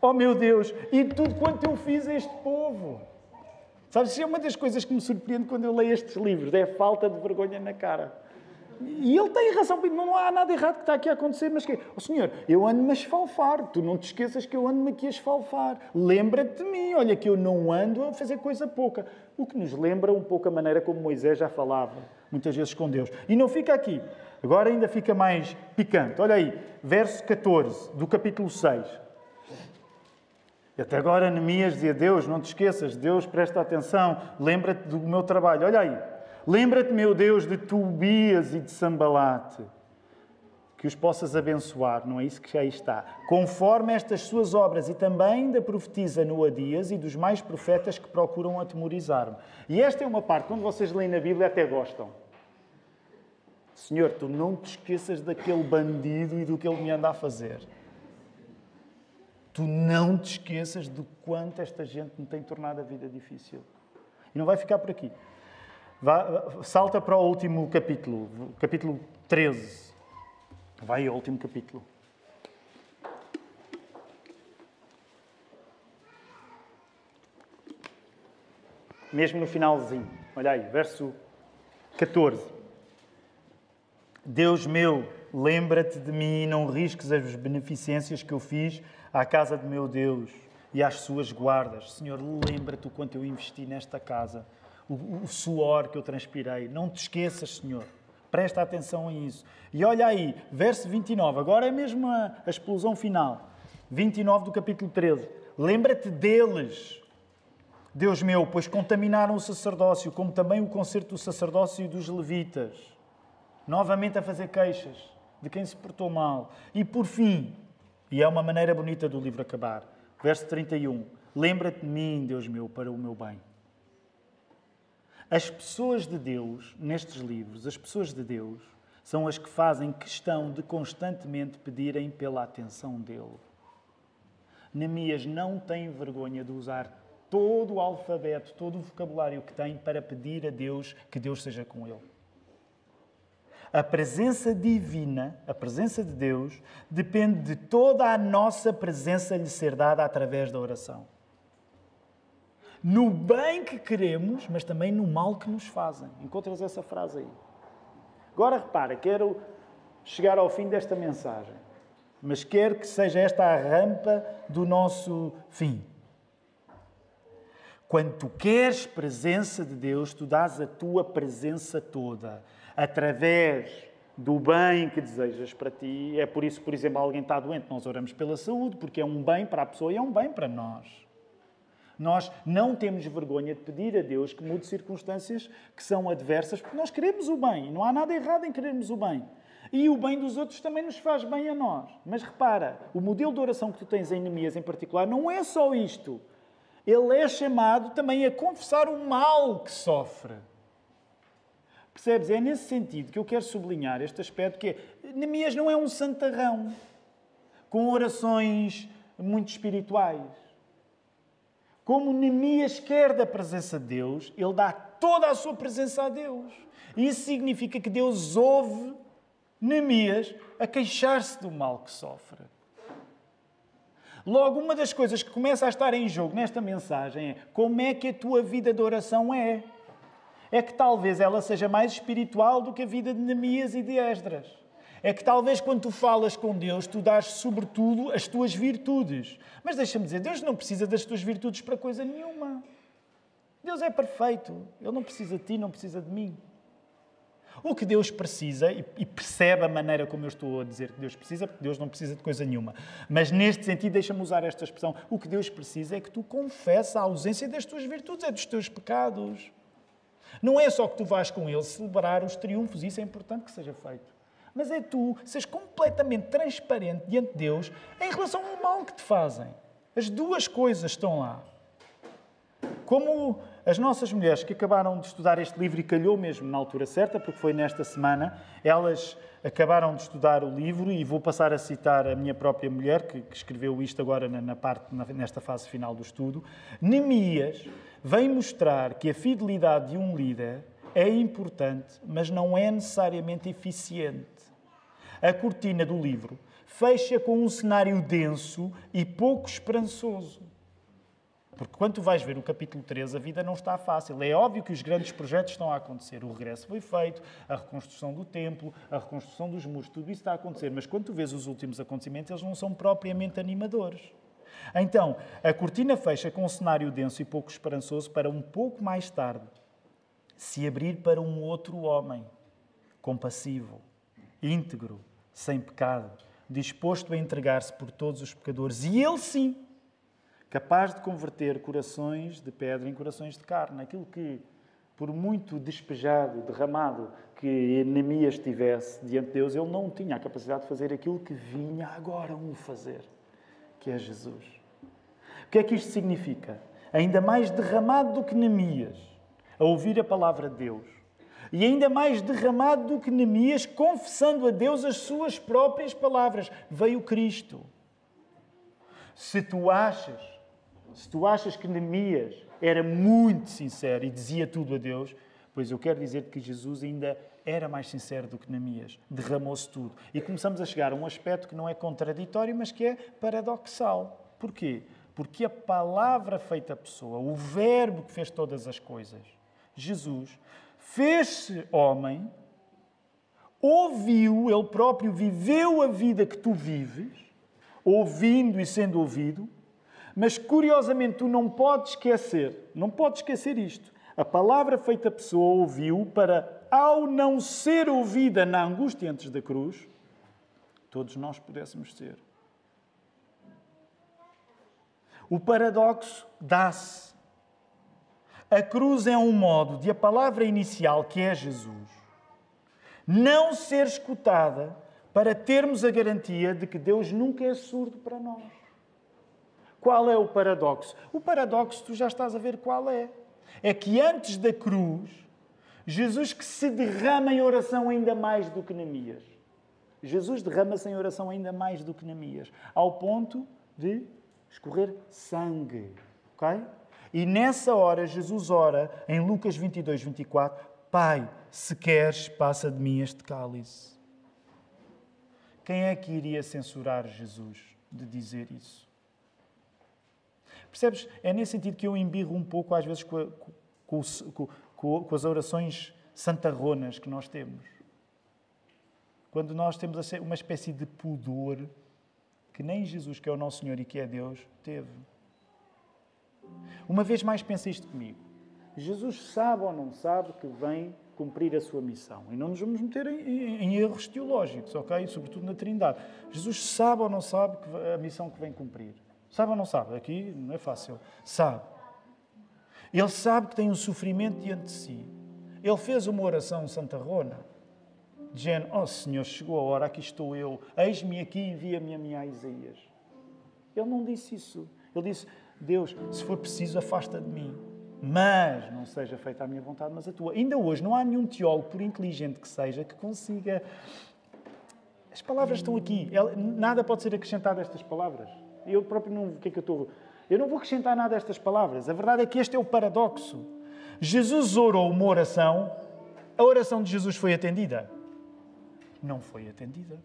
ó oh, meu Deus, e tudo quanto eu fiz a este povo. Sabes, isso é uma das coisas que me surpreende quando eu leio estes livros, é a falta de vergonha na cara. E ele tem razão, não há nada errado que está aqui a acontecer, mas que oh, Senhor, eu ando-me a esfalfar, tu não te esqueças que eu ando-me aqui a esfalfar. Lembra-te de mim, olha que eu não ando a fazer coisa pouca. O que nos lembra um pouco a maneira como Moisés já falava, muitas vezes com Deus. E não fica aqui, agora ainda fica mais picante. Olha aí, verso 14 do capítulo 6. E até agora Neemias dizia: Deus, não te esqueças, Deus, presta atenção, lembra-te do meu trabalho. Olha aí, lembra-te, meu Deus, de Tobias e de Sambalate, que os possas abençoar, não é isso que já está? Conforme estas suas obras, e também da profetisa Noadias e dos mais profetas que procuram atemorizar-me. E esta é uma parte, quando vocês leem na Bíblia, até gostam. Senhor, tu não te esqueças daquele bandido e do que ele me anda a fazer tu não te esqueças do quanto esta gente me tem tornado a vida difícil. E não vai ficar por aqui. Vá, salta para o último capítulo, capítulo 13. Vai ao último capítulo. Mesmo no finalzinho. Olha aí, verso 14. Deus meu, lembra-te de mim e não risques as beneficências que eu fiz à casa de meu Deus e às suas guardas. Senhor, lembra-te o quanto eu investi nesta casa, o, o, suor que eu transpirei. Não te esqueças, Senhor. Presta atenção a isso. E olha aí, verso 29, agora é mesmo a, a explosão final. 29 do capítulo 13. Lembra-te deles, Deus meu, pois contaminaram o sacerdócio, como também o concerto do sacerdócio e dos levitas. Novamente a fazer queixas de quem se portou mal. E por fim, e é uma maneira bonita do livro acabar. Verso 31. Lembra-te de mim, Deus meu, para o meu bem. As pessoas de Deus, nestes livros, as pessoas de Deus, são as que fazem questão de constantemente pedirem pela atenção dele. Neemias não tem vergonha de usar todo o alfabeto, todo o vocabulário que tem para pedir a Deus que Deus seja com ele. A presença divina, a presença de Deus, depende de toda a nossa presença lhe ser dada através da oração. No bem que queremos, mas também no mal que nos fazem. Encontras essa frase aí. Agora repara, quero chegar ao fim desta mensagem, mas quero que seja esta a rampa do nosso fim. Quando tu queres presença de Deus, tu dás a tua presença toda através do bem que desejas para ti. É por isso, por exemplo, alguém está doente, nós oramos pela saúde, porque é um bem para a pessoa e é um bem para nós. Nós não temos vergonha de pedir a Deus que mude circunstâncias que são adversas, porque nós queremos o bem. Não há nada errado em querermos o bem. E o bem dos outros também nos faz bem a nós. Mas repara, o modelo de oração que tu tens em Neemias em particular não é só isto. Ele é chamado também a confessar o mal que sofre. Percebes? É nesse sentido que eu quero sublinhar este aspecto que é, Neemias não é um santarrão com orações muito espirituais. Como Neemias quer da presença de Deus, ele dá toda a sua presença a Deus. Isso significa que Deus ouve Neemias a queixar-se do mal que sofre. Logo, uma das coisas que começa a estar em jogo nesta mensagem é como é que a tua vida de oração é é que talvez ela seja mais espiritual do que a vida de Neemias e de Esdras. É que talvez quando tu falas com Deus, tu dás sobretudo as tuas virtudes. Mas deixa-me dizer, Deus não precisa das tuas virtudes para coisa nenhuma. Deus é perfeito. Ele não precisa de ti, não precisa de mim. O que Deus precisa, e percebe a maneira como eu estou a dizer que Deus precisa, porque Deus não precisa de coisa nenhuma. Mas neste sentido, deixa-me usar esta expressão: o que Deus precisa é que tu confesses a ausência das tuas virtudes, é dos teus pecados. Não é só que tu vais com ele celebrar os triunfos, isso é importante que seja feito. Mas é tu seres completamente transparente diante de Deus em relação ao mal que te fazem. As duas coisas estão lá. Como as nossas mulheres que acabaram de estudar este livro e calhou mesmo na altura certa, porque foi nesta semana, elas acabaram de estudar o livro e vou passar a citar a minha própria mulher, que, que escreveu isto agora na, na parte, na, nesta fase final do estudo. Neemias vem mostrar que a fidelidade de um líder é importante, mas não é necessariamente eficiente. A cortina do livro fecha com um cenário denso e pouco esperançoso. Porque quando tu vais ver o capítulo 3, a vida não está fácil. É óbvio que os grandes projetos estão a acontecer. O regresso foi feito, a reconstrução do templo, a reconstrução dos muros, tudo isso está a acontecer. Mas quando tu vês os últimos acontecimentos, eles não são propriamente animadores. Então, a cortina fecha com um cenário denso e pouco esperançoso para um pouco mais tarde se abrir para um outro homem, compassivo, íntegro, sem pecado, disposto a entregar-se por todos os pecadores. E ele sim capaz de converter corações de pedra em corações de carne. Aquilo que, por muito despejado, derramado que Neemias tivesse diante de Deus, ele não tinha a capacidade de fazer aquilo que vinha agora um fazer, que é Jesus. O que é que isto significa? Ainda mais derramado do que Neemias, a ouvir a palavra de Deus. E ainda mais derramado do que Neemias, confessando a Deus as suas próprias palavras. Veio Cristo. Se tu achas se tu achas que Neemias era muito sincero e dizia tudo a Deus, pois eu quero dizer que Jesus ainda era mais sincero do que Neemias. Derramou-se tudo. E começamos a chegar a um aspecto que não é contraditório, mas que é paradoxal. Porquê? Porque a palavra feita pessoa, o verbo que fez todas as coisas, Jesus, fez-se homem, ouviu, ele próprio viveu a vida que tu vives, ouvindo e sendo ouvido, mas curiosamente, tu não podes esquecer, não podes esquecer isto. A palavra feita pessoa ouviu para, ao não ser ouvida na angústia antes da cruz, todos nós pudéssemos ser. O paradoxo dá-se. A cruz é um modo de a palavra inicial, que é Jesus, não ser escutada para termos a garantia de que Deus nunca é surdo para nós. Qual é o paradoxo? O paradoxo, tu já estás a ver qual é. É que antes da cruz, Jesus que se derrama em oração ainda mais do que Neemias. Jesus derrama-se em oração ainda mais do que Neemias, ao ponto de escorrer sangue. Ok? E nessa hora, Jesus ora em Lucas 22, 24: Pai, se queres, passa de mim este cálice. Quem é que iria censurar Jesus de dizer isso? Percebes? É nesse sentido que eu embirro um pouco, às vezes, com, a, com, com, com as orações santarronas que nós temos. Quando nós temos uma espécie de pudor que nem Jesus, que é o nosso Senhor e que é Deus, teve. Uma vez mais, pensa isto comigo. Jesus sabe ou não sabe que vem cumprir a sua missão. E não nos vamos meter em, em, em, erros teológicos, ok? Sobretudo na Trindade. Jesus sabe ou não sabe a missão que vem cumprir. Sabe ou não sabe? Aqui não é fácil. Sabe. Ele sabe que tem um sofrimento diante de si. Ele fez uma oração Santa Rona, dizendo: Oh Senhor, chegou a hora, aqui estou eu, eis-me aqui, envia-me a minha Isaías. Ele não disse isso. Ele disse: Deus, se for preciso, afasta de mim. Mas não seja feita a minha vontade, mas a tua. Ainda hoje não há nenhum teólogo, por inteligente que seja, que consiga. As palavras estão aqui. Nada pode ser acrescentado a estas palavras. Eu próprio não. O que é que eu estou. Eu não vou acrescentar nada a estas palavras. A verdade é que este é o paradoxo. Jesus orou uma oração, a oração de Jesus foi atendida? Não foi atendida.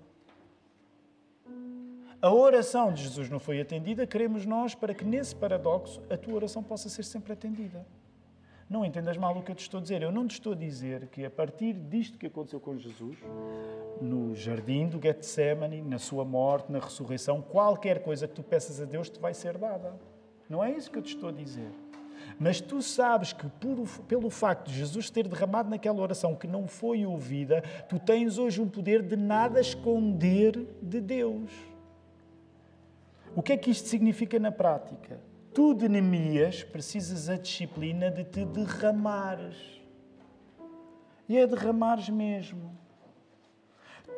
A oração de Jesus não foi atendida, queremos nós, para que nesse paradoxo a tua oração possa ser sempre atendida. Não entendas mal o que eu te estou a dizer. Eu não te estou a dizer que a partir disto que aconteceu com Jesus, no jardim do Getsemane, na sua morte, na ressurreição, qualquer coisa que tu peças a Deus te vai ser dada. Não é isso que eu te estou a dizer. Mas tu sabes que por, pelo facto de Jesus ter derramado naquela oração que não foi ouvida, tu tens hoje um poder de nada esconder de Deus. O que é que isto significa na prática? Tu, de Neemias, precisas a disciplina de te derramares. e é derramares mesmo.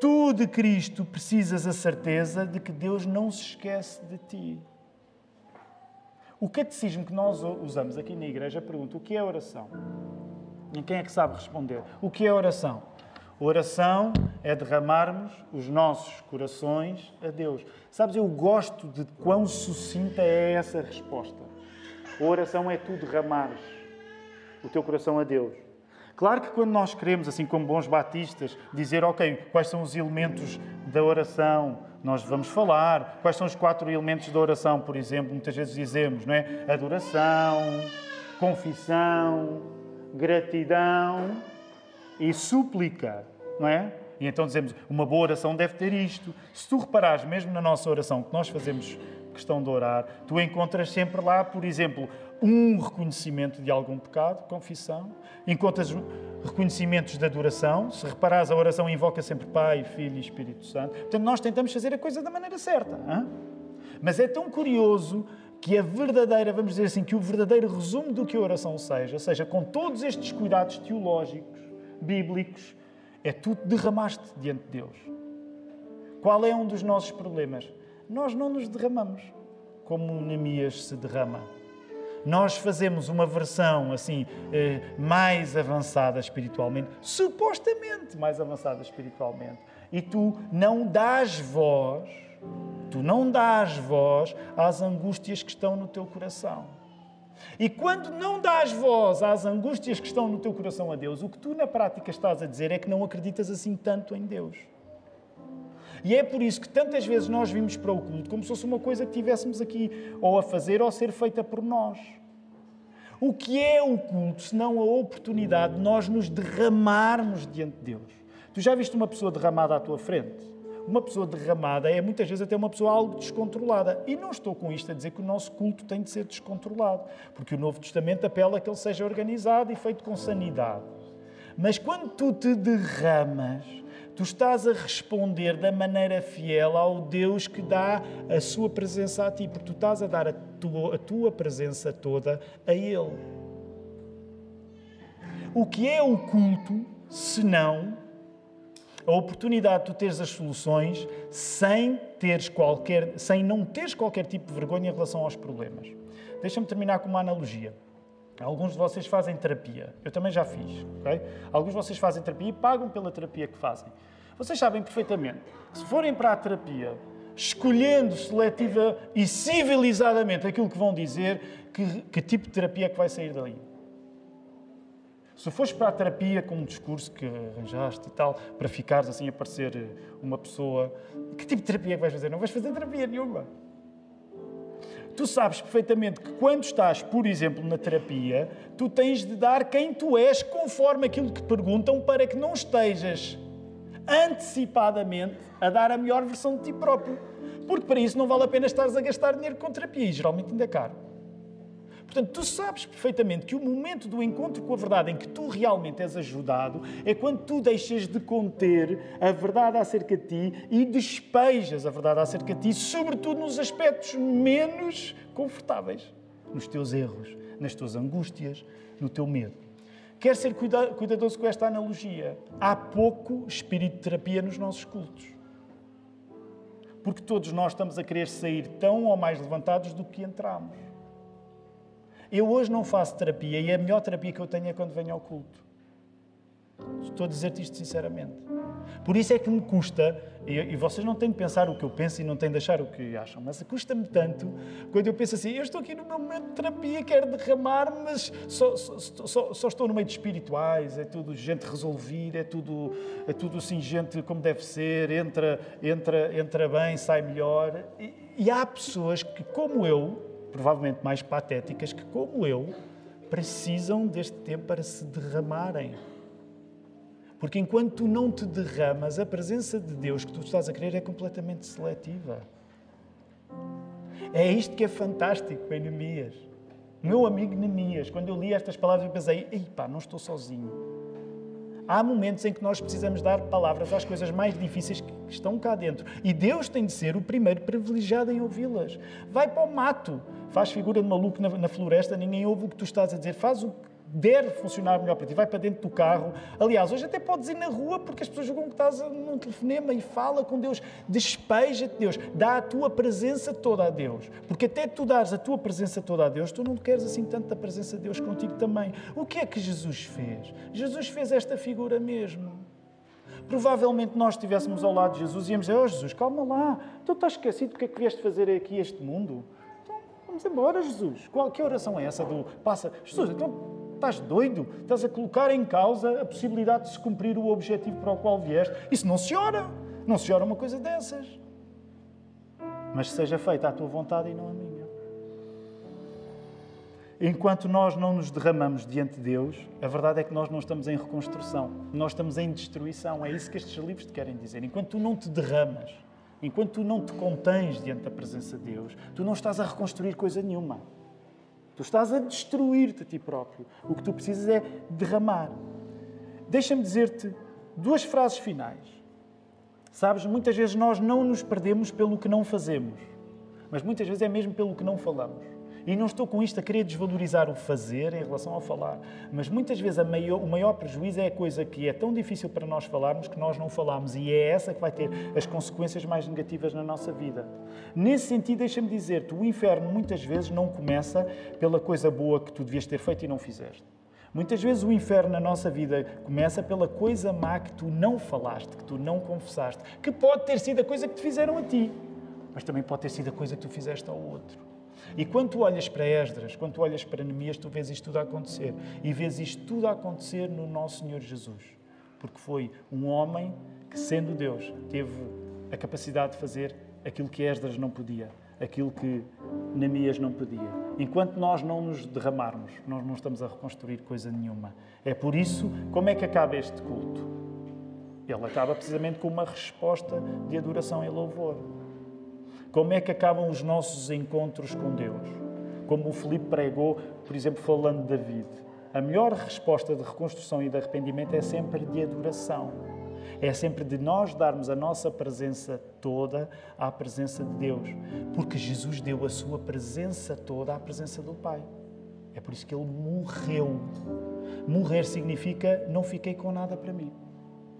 Tu de Cristo precisas a certeza de que Deus não se esquece de ti. O catecismo que nós usamos aqui na igreja pergunta o que é oração? E quem é que sabe responder? O que é oração? Oração é derramarmos os nossos corações a Deus. Sabes, eu gosto de quão sucinta é essa resposta. Oração é tu derramares o teu coração a Deus. Claro que quando nós queremos, assim como bons batistas, dizer, ok, quais são os elementos da oração, nós vamos falar. Quais são os quatro elementos da oração, por exemplo? Muitas vezes dizemos, não é? Adoração, confissão, gratidão e súplica, não é? E então dizemos, uma boa oração deve ter isto. Se tu reparares, mesmo na nossa oração, que nós fazemos questão de orar, tu encontras sempre lá, por exemplo, um reconhecimento de algum pecado, confissão, encontras reconhecimentos de adoração. Se reparares, a oração invoca sempre Pai, Filho e Espírito Santo. Portanto, nós tentamos fazer a coisa da maneira certa. Hein? Mas é tão curioso que a verdadeira, vamos dizer assim, que o verdadeiro resumo do que a oração seja, seja com todos estes cuidados teológicos, bíblicos, é tu derramaste diante de Deus. Qual é um dos nossos problemas? Nós não nos derramamos como Neemias se derrama nós fazemos uma versão assim eh, mais avançada espiritualmente, supostamente mais avançada espiritualmente, e tu não dás voz, tu não dás voz às angústias que estão no teu coração. E quando não dás voz às angústias que estão no teu coração a Deus, o que tu na prática estás a dizer é que não acreditas assim tanto em Deus. E é por isso que tantas vezes nós vimos para o culto como se fosse uma coisa que tivéssemos aqui ou a fazer ou a ser feita por nós. O que é o culto, se não a oportunidade de nós nos derramarmos diante de Deus? Tu já viste uma pessoa derramada à tua frente? Uma pessoa derramada é muitas vezes até uma pessoa algo descontrolada. E não estou com isto a dizer que o nosso culto tem de ser descontrolado, porque o Novo Testamento apela a que ele seja organizado e feito com sanidade. Mas quando tu te derramas, tu estás a responder da maneira fiel ao Deus que dá a sua presença a ti, porque tu estás a dar a tua, a tua presença toda a Ele. O que é o culto, se não a oportunidade de tu teres as soluções sem, teres qualquer, sem não teres qualquer tipo de vergonha em relação aos problemas? Deixa-me terminar com uma analogia. Alguns de vocês fazem terapia. Eu também já fiz. Okay? Alguns de vocês fazem terapia e pagam pela terapia que fazem. Vocês sabem perfeitamente que se forem para a terapia, escolhendo seletiva e civilizadamente aquilo que vão dizer, que, que tipo de terapia é que vai sair dali? Se fores para a terapia com um discurso que arranjaste e tal, para ficares assim a parecer uma pessoa, que tipo de terapia é que vais fazer? Não vais fazer terapia nenhuma. Tu sabes perfeitamente que quando estás, por exemplo, na terapia, tu tens de dar quem tu és conforme aquilo que perguntam para que não estejas antecipadamente a dar a melhor versão de ti próprio. Porque para isso não vale a pena estares a gastar dinheiro com terapia e geralmente ainda é caro. Portanto, tu sabes perfeitamente que o momento do encontro com a verdade em que tu realmente és ajudado é quando tu deixas de conter a verdade acerca de ti e despejas a verdade acerca de ti, sobretudo nos aspectos menos confortáveis, nos teus erros, nas tuas angústias, no teu medo. Quer ser cuidadoso com esta analogia. Há pouco espírito de terapia nos nossos cultos. Porque todos nós estamos a querer sair tão ou mais levantados do que entramos. Eu hoje não faço terapia e a melhor terapia que eu tenho é quando venho ao culto. Estou a dizer-te isto sinceramente. Por isso é que me custa, e, vocês não têm de pensar o que eu penso e não têm de achar o que acham, mas custa-me tanto quando eu penso assim: eu estou aqui no meu momento de terapia, quero derramar, mas só, só, só, só, estou no meio de espirituais, é tudo gente resolvida, é tudo, é tudo assim, gente como deve ser, entra, entra, entra bem, sai melhor. E, e há pessoas que, como eu, provavelmente mais patéticas, que, como eu, precisam deste tempo para se derramarem. Porque enquanto tu não te derramas, a presença de Deus que tu estás a querer é completamente seletiva. É isto que é fantástico em Neemias. Meu amigo Neemias, quando eu li estas palavras, eu pensei: ei pá, não estou sozinho. Há momentos em que nós precisamos dar palavras às coisas mais difíceis que estão cá dentro. E Deus tem de ser o primeiro privilegiado em ouvi-las. Vai para o mato, faz figura de maluco na, na, floresta, ninguém ouve o que tu estás a dizer. Faz o que der funcionar melhor para ti, vai para dentro do carro. Aliás, hoje até podes ir na rua porque as pessoas julgam que estás num telefonema e fala com Deus. Despeja-te, Deus. Dá a tua presença toda a Deus. Porque até tu dares a tua presença toda a Deus, tu não queres assim tanta presença de Deus contigo também. O que é que Jesus fez? Jesus fez esta figura mesmo. Provavelmente nós estivéssemos ao lado de Jesus e íamos dizer: Oh Jesus, calma lá, tu estás esquecido do que é que vieste fazer aqui este mundo? Então, vamos embora, Jesus. Qual, que oração é essa do passa? Jesus, então estás doido? Estás a colocar em causa a possibilidade de se cumprir o objetivo para o qual vieste? Isso não se ora. Não se ora uma coisa dessas. Mas seja feita a tua vontade e não a minha. Enquanto nós não nos derramamos diante de Deus, a verdade é que nós não estamos em reconstrução, nós estamos em destruição. É isso que estes livros te querem dizer. Enquanto tu não te derramas, enquanto tu não te contens diante da presença de Deus, tu não estás a reconstruir coisa nenhuma. Tu estás a destruir-te a ti próprio. O que tu precisas é derramar. Deixa-me dizer-te duas frases finais. Sabes, muitas vezes nós não nos perdemos pelo que não fazemos, mas muitas vezes é mesmo pelo que não falamos. E não estou com isto a querer desvalorizar o fazer em relação ao falar, mas muitas vezes maior, o maior prejuízo é a coisa que é tão difícil para nós falarmos que nós não falamos e é essa que vai ter as consequências mais negativas na nossa vida. Nesse sentido, deixa-me dizer-te, o inferno muitas vezes não começa pela coisa boa que tu devias ter feito e não fizeste. Muitas vezes o inferno na nossa vida começa pela coisa má que tu não falaste, que tu não confessaste, que pode ter sido a coisa que te fizeram a ti, mas também pode ter sido a coisa que tu fizeste ao outro. E quando tu olhas para Esdras, quando tu olhas para Neemias, tu vês isto tudo a acontecer. E vês isto tudo a acontecer no nosso Senhor Jesus. Porque foi um homem que, sendo Deus, teve a capacidade de fazer aquilo que Esdras não podia, aquilo que Neemias não podia. Enquanto nós não nos derramarmos, nós não estamos a reconstruir coisa nenhuma. É por isso, como é que acaba este culto? Ele acaba precisamente com uma resposta de adoração e louvor. Como é que acabam os nossos encontros com Deus? Como o Filipe pregou, por exemplo, falando de David. A melhor resposta de reconstrução e de arrependimento é sempre de adoração. É sempre de nós darmos a nossa presença toda à presença de Deus. Porque Jesus deu a sua presença toda à presença do Pai. É por isso que ele morreu. Morrer significa não fiquei com nada para mim.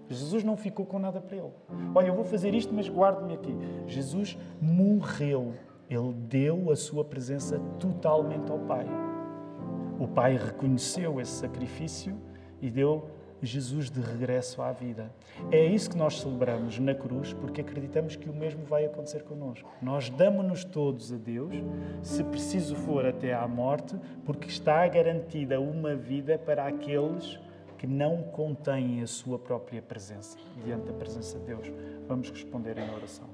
Jesus não ficou com nada para ele. Olha, eu vou fazer isto, mas guarde-me aqui. Jesus morreu. Ele deu a sua presença totalmente ao Pai. O Pai reconheceu esse sacrifício e deu Jesus de regresso à vida. É isso que nós celebramos na cruz, porque acreditamos que o mesmo vai acontecer connosco. Nós damos-nos todos a Deus, se preciso for até à morte, porque está garantida uma vida para aqueles que não contêm a sua própria presença diante da presença de Deus. Vamos responder em oração.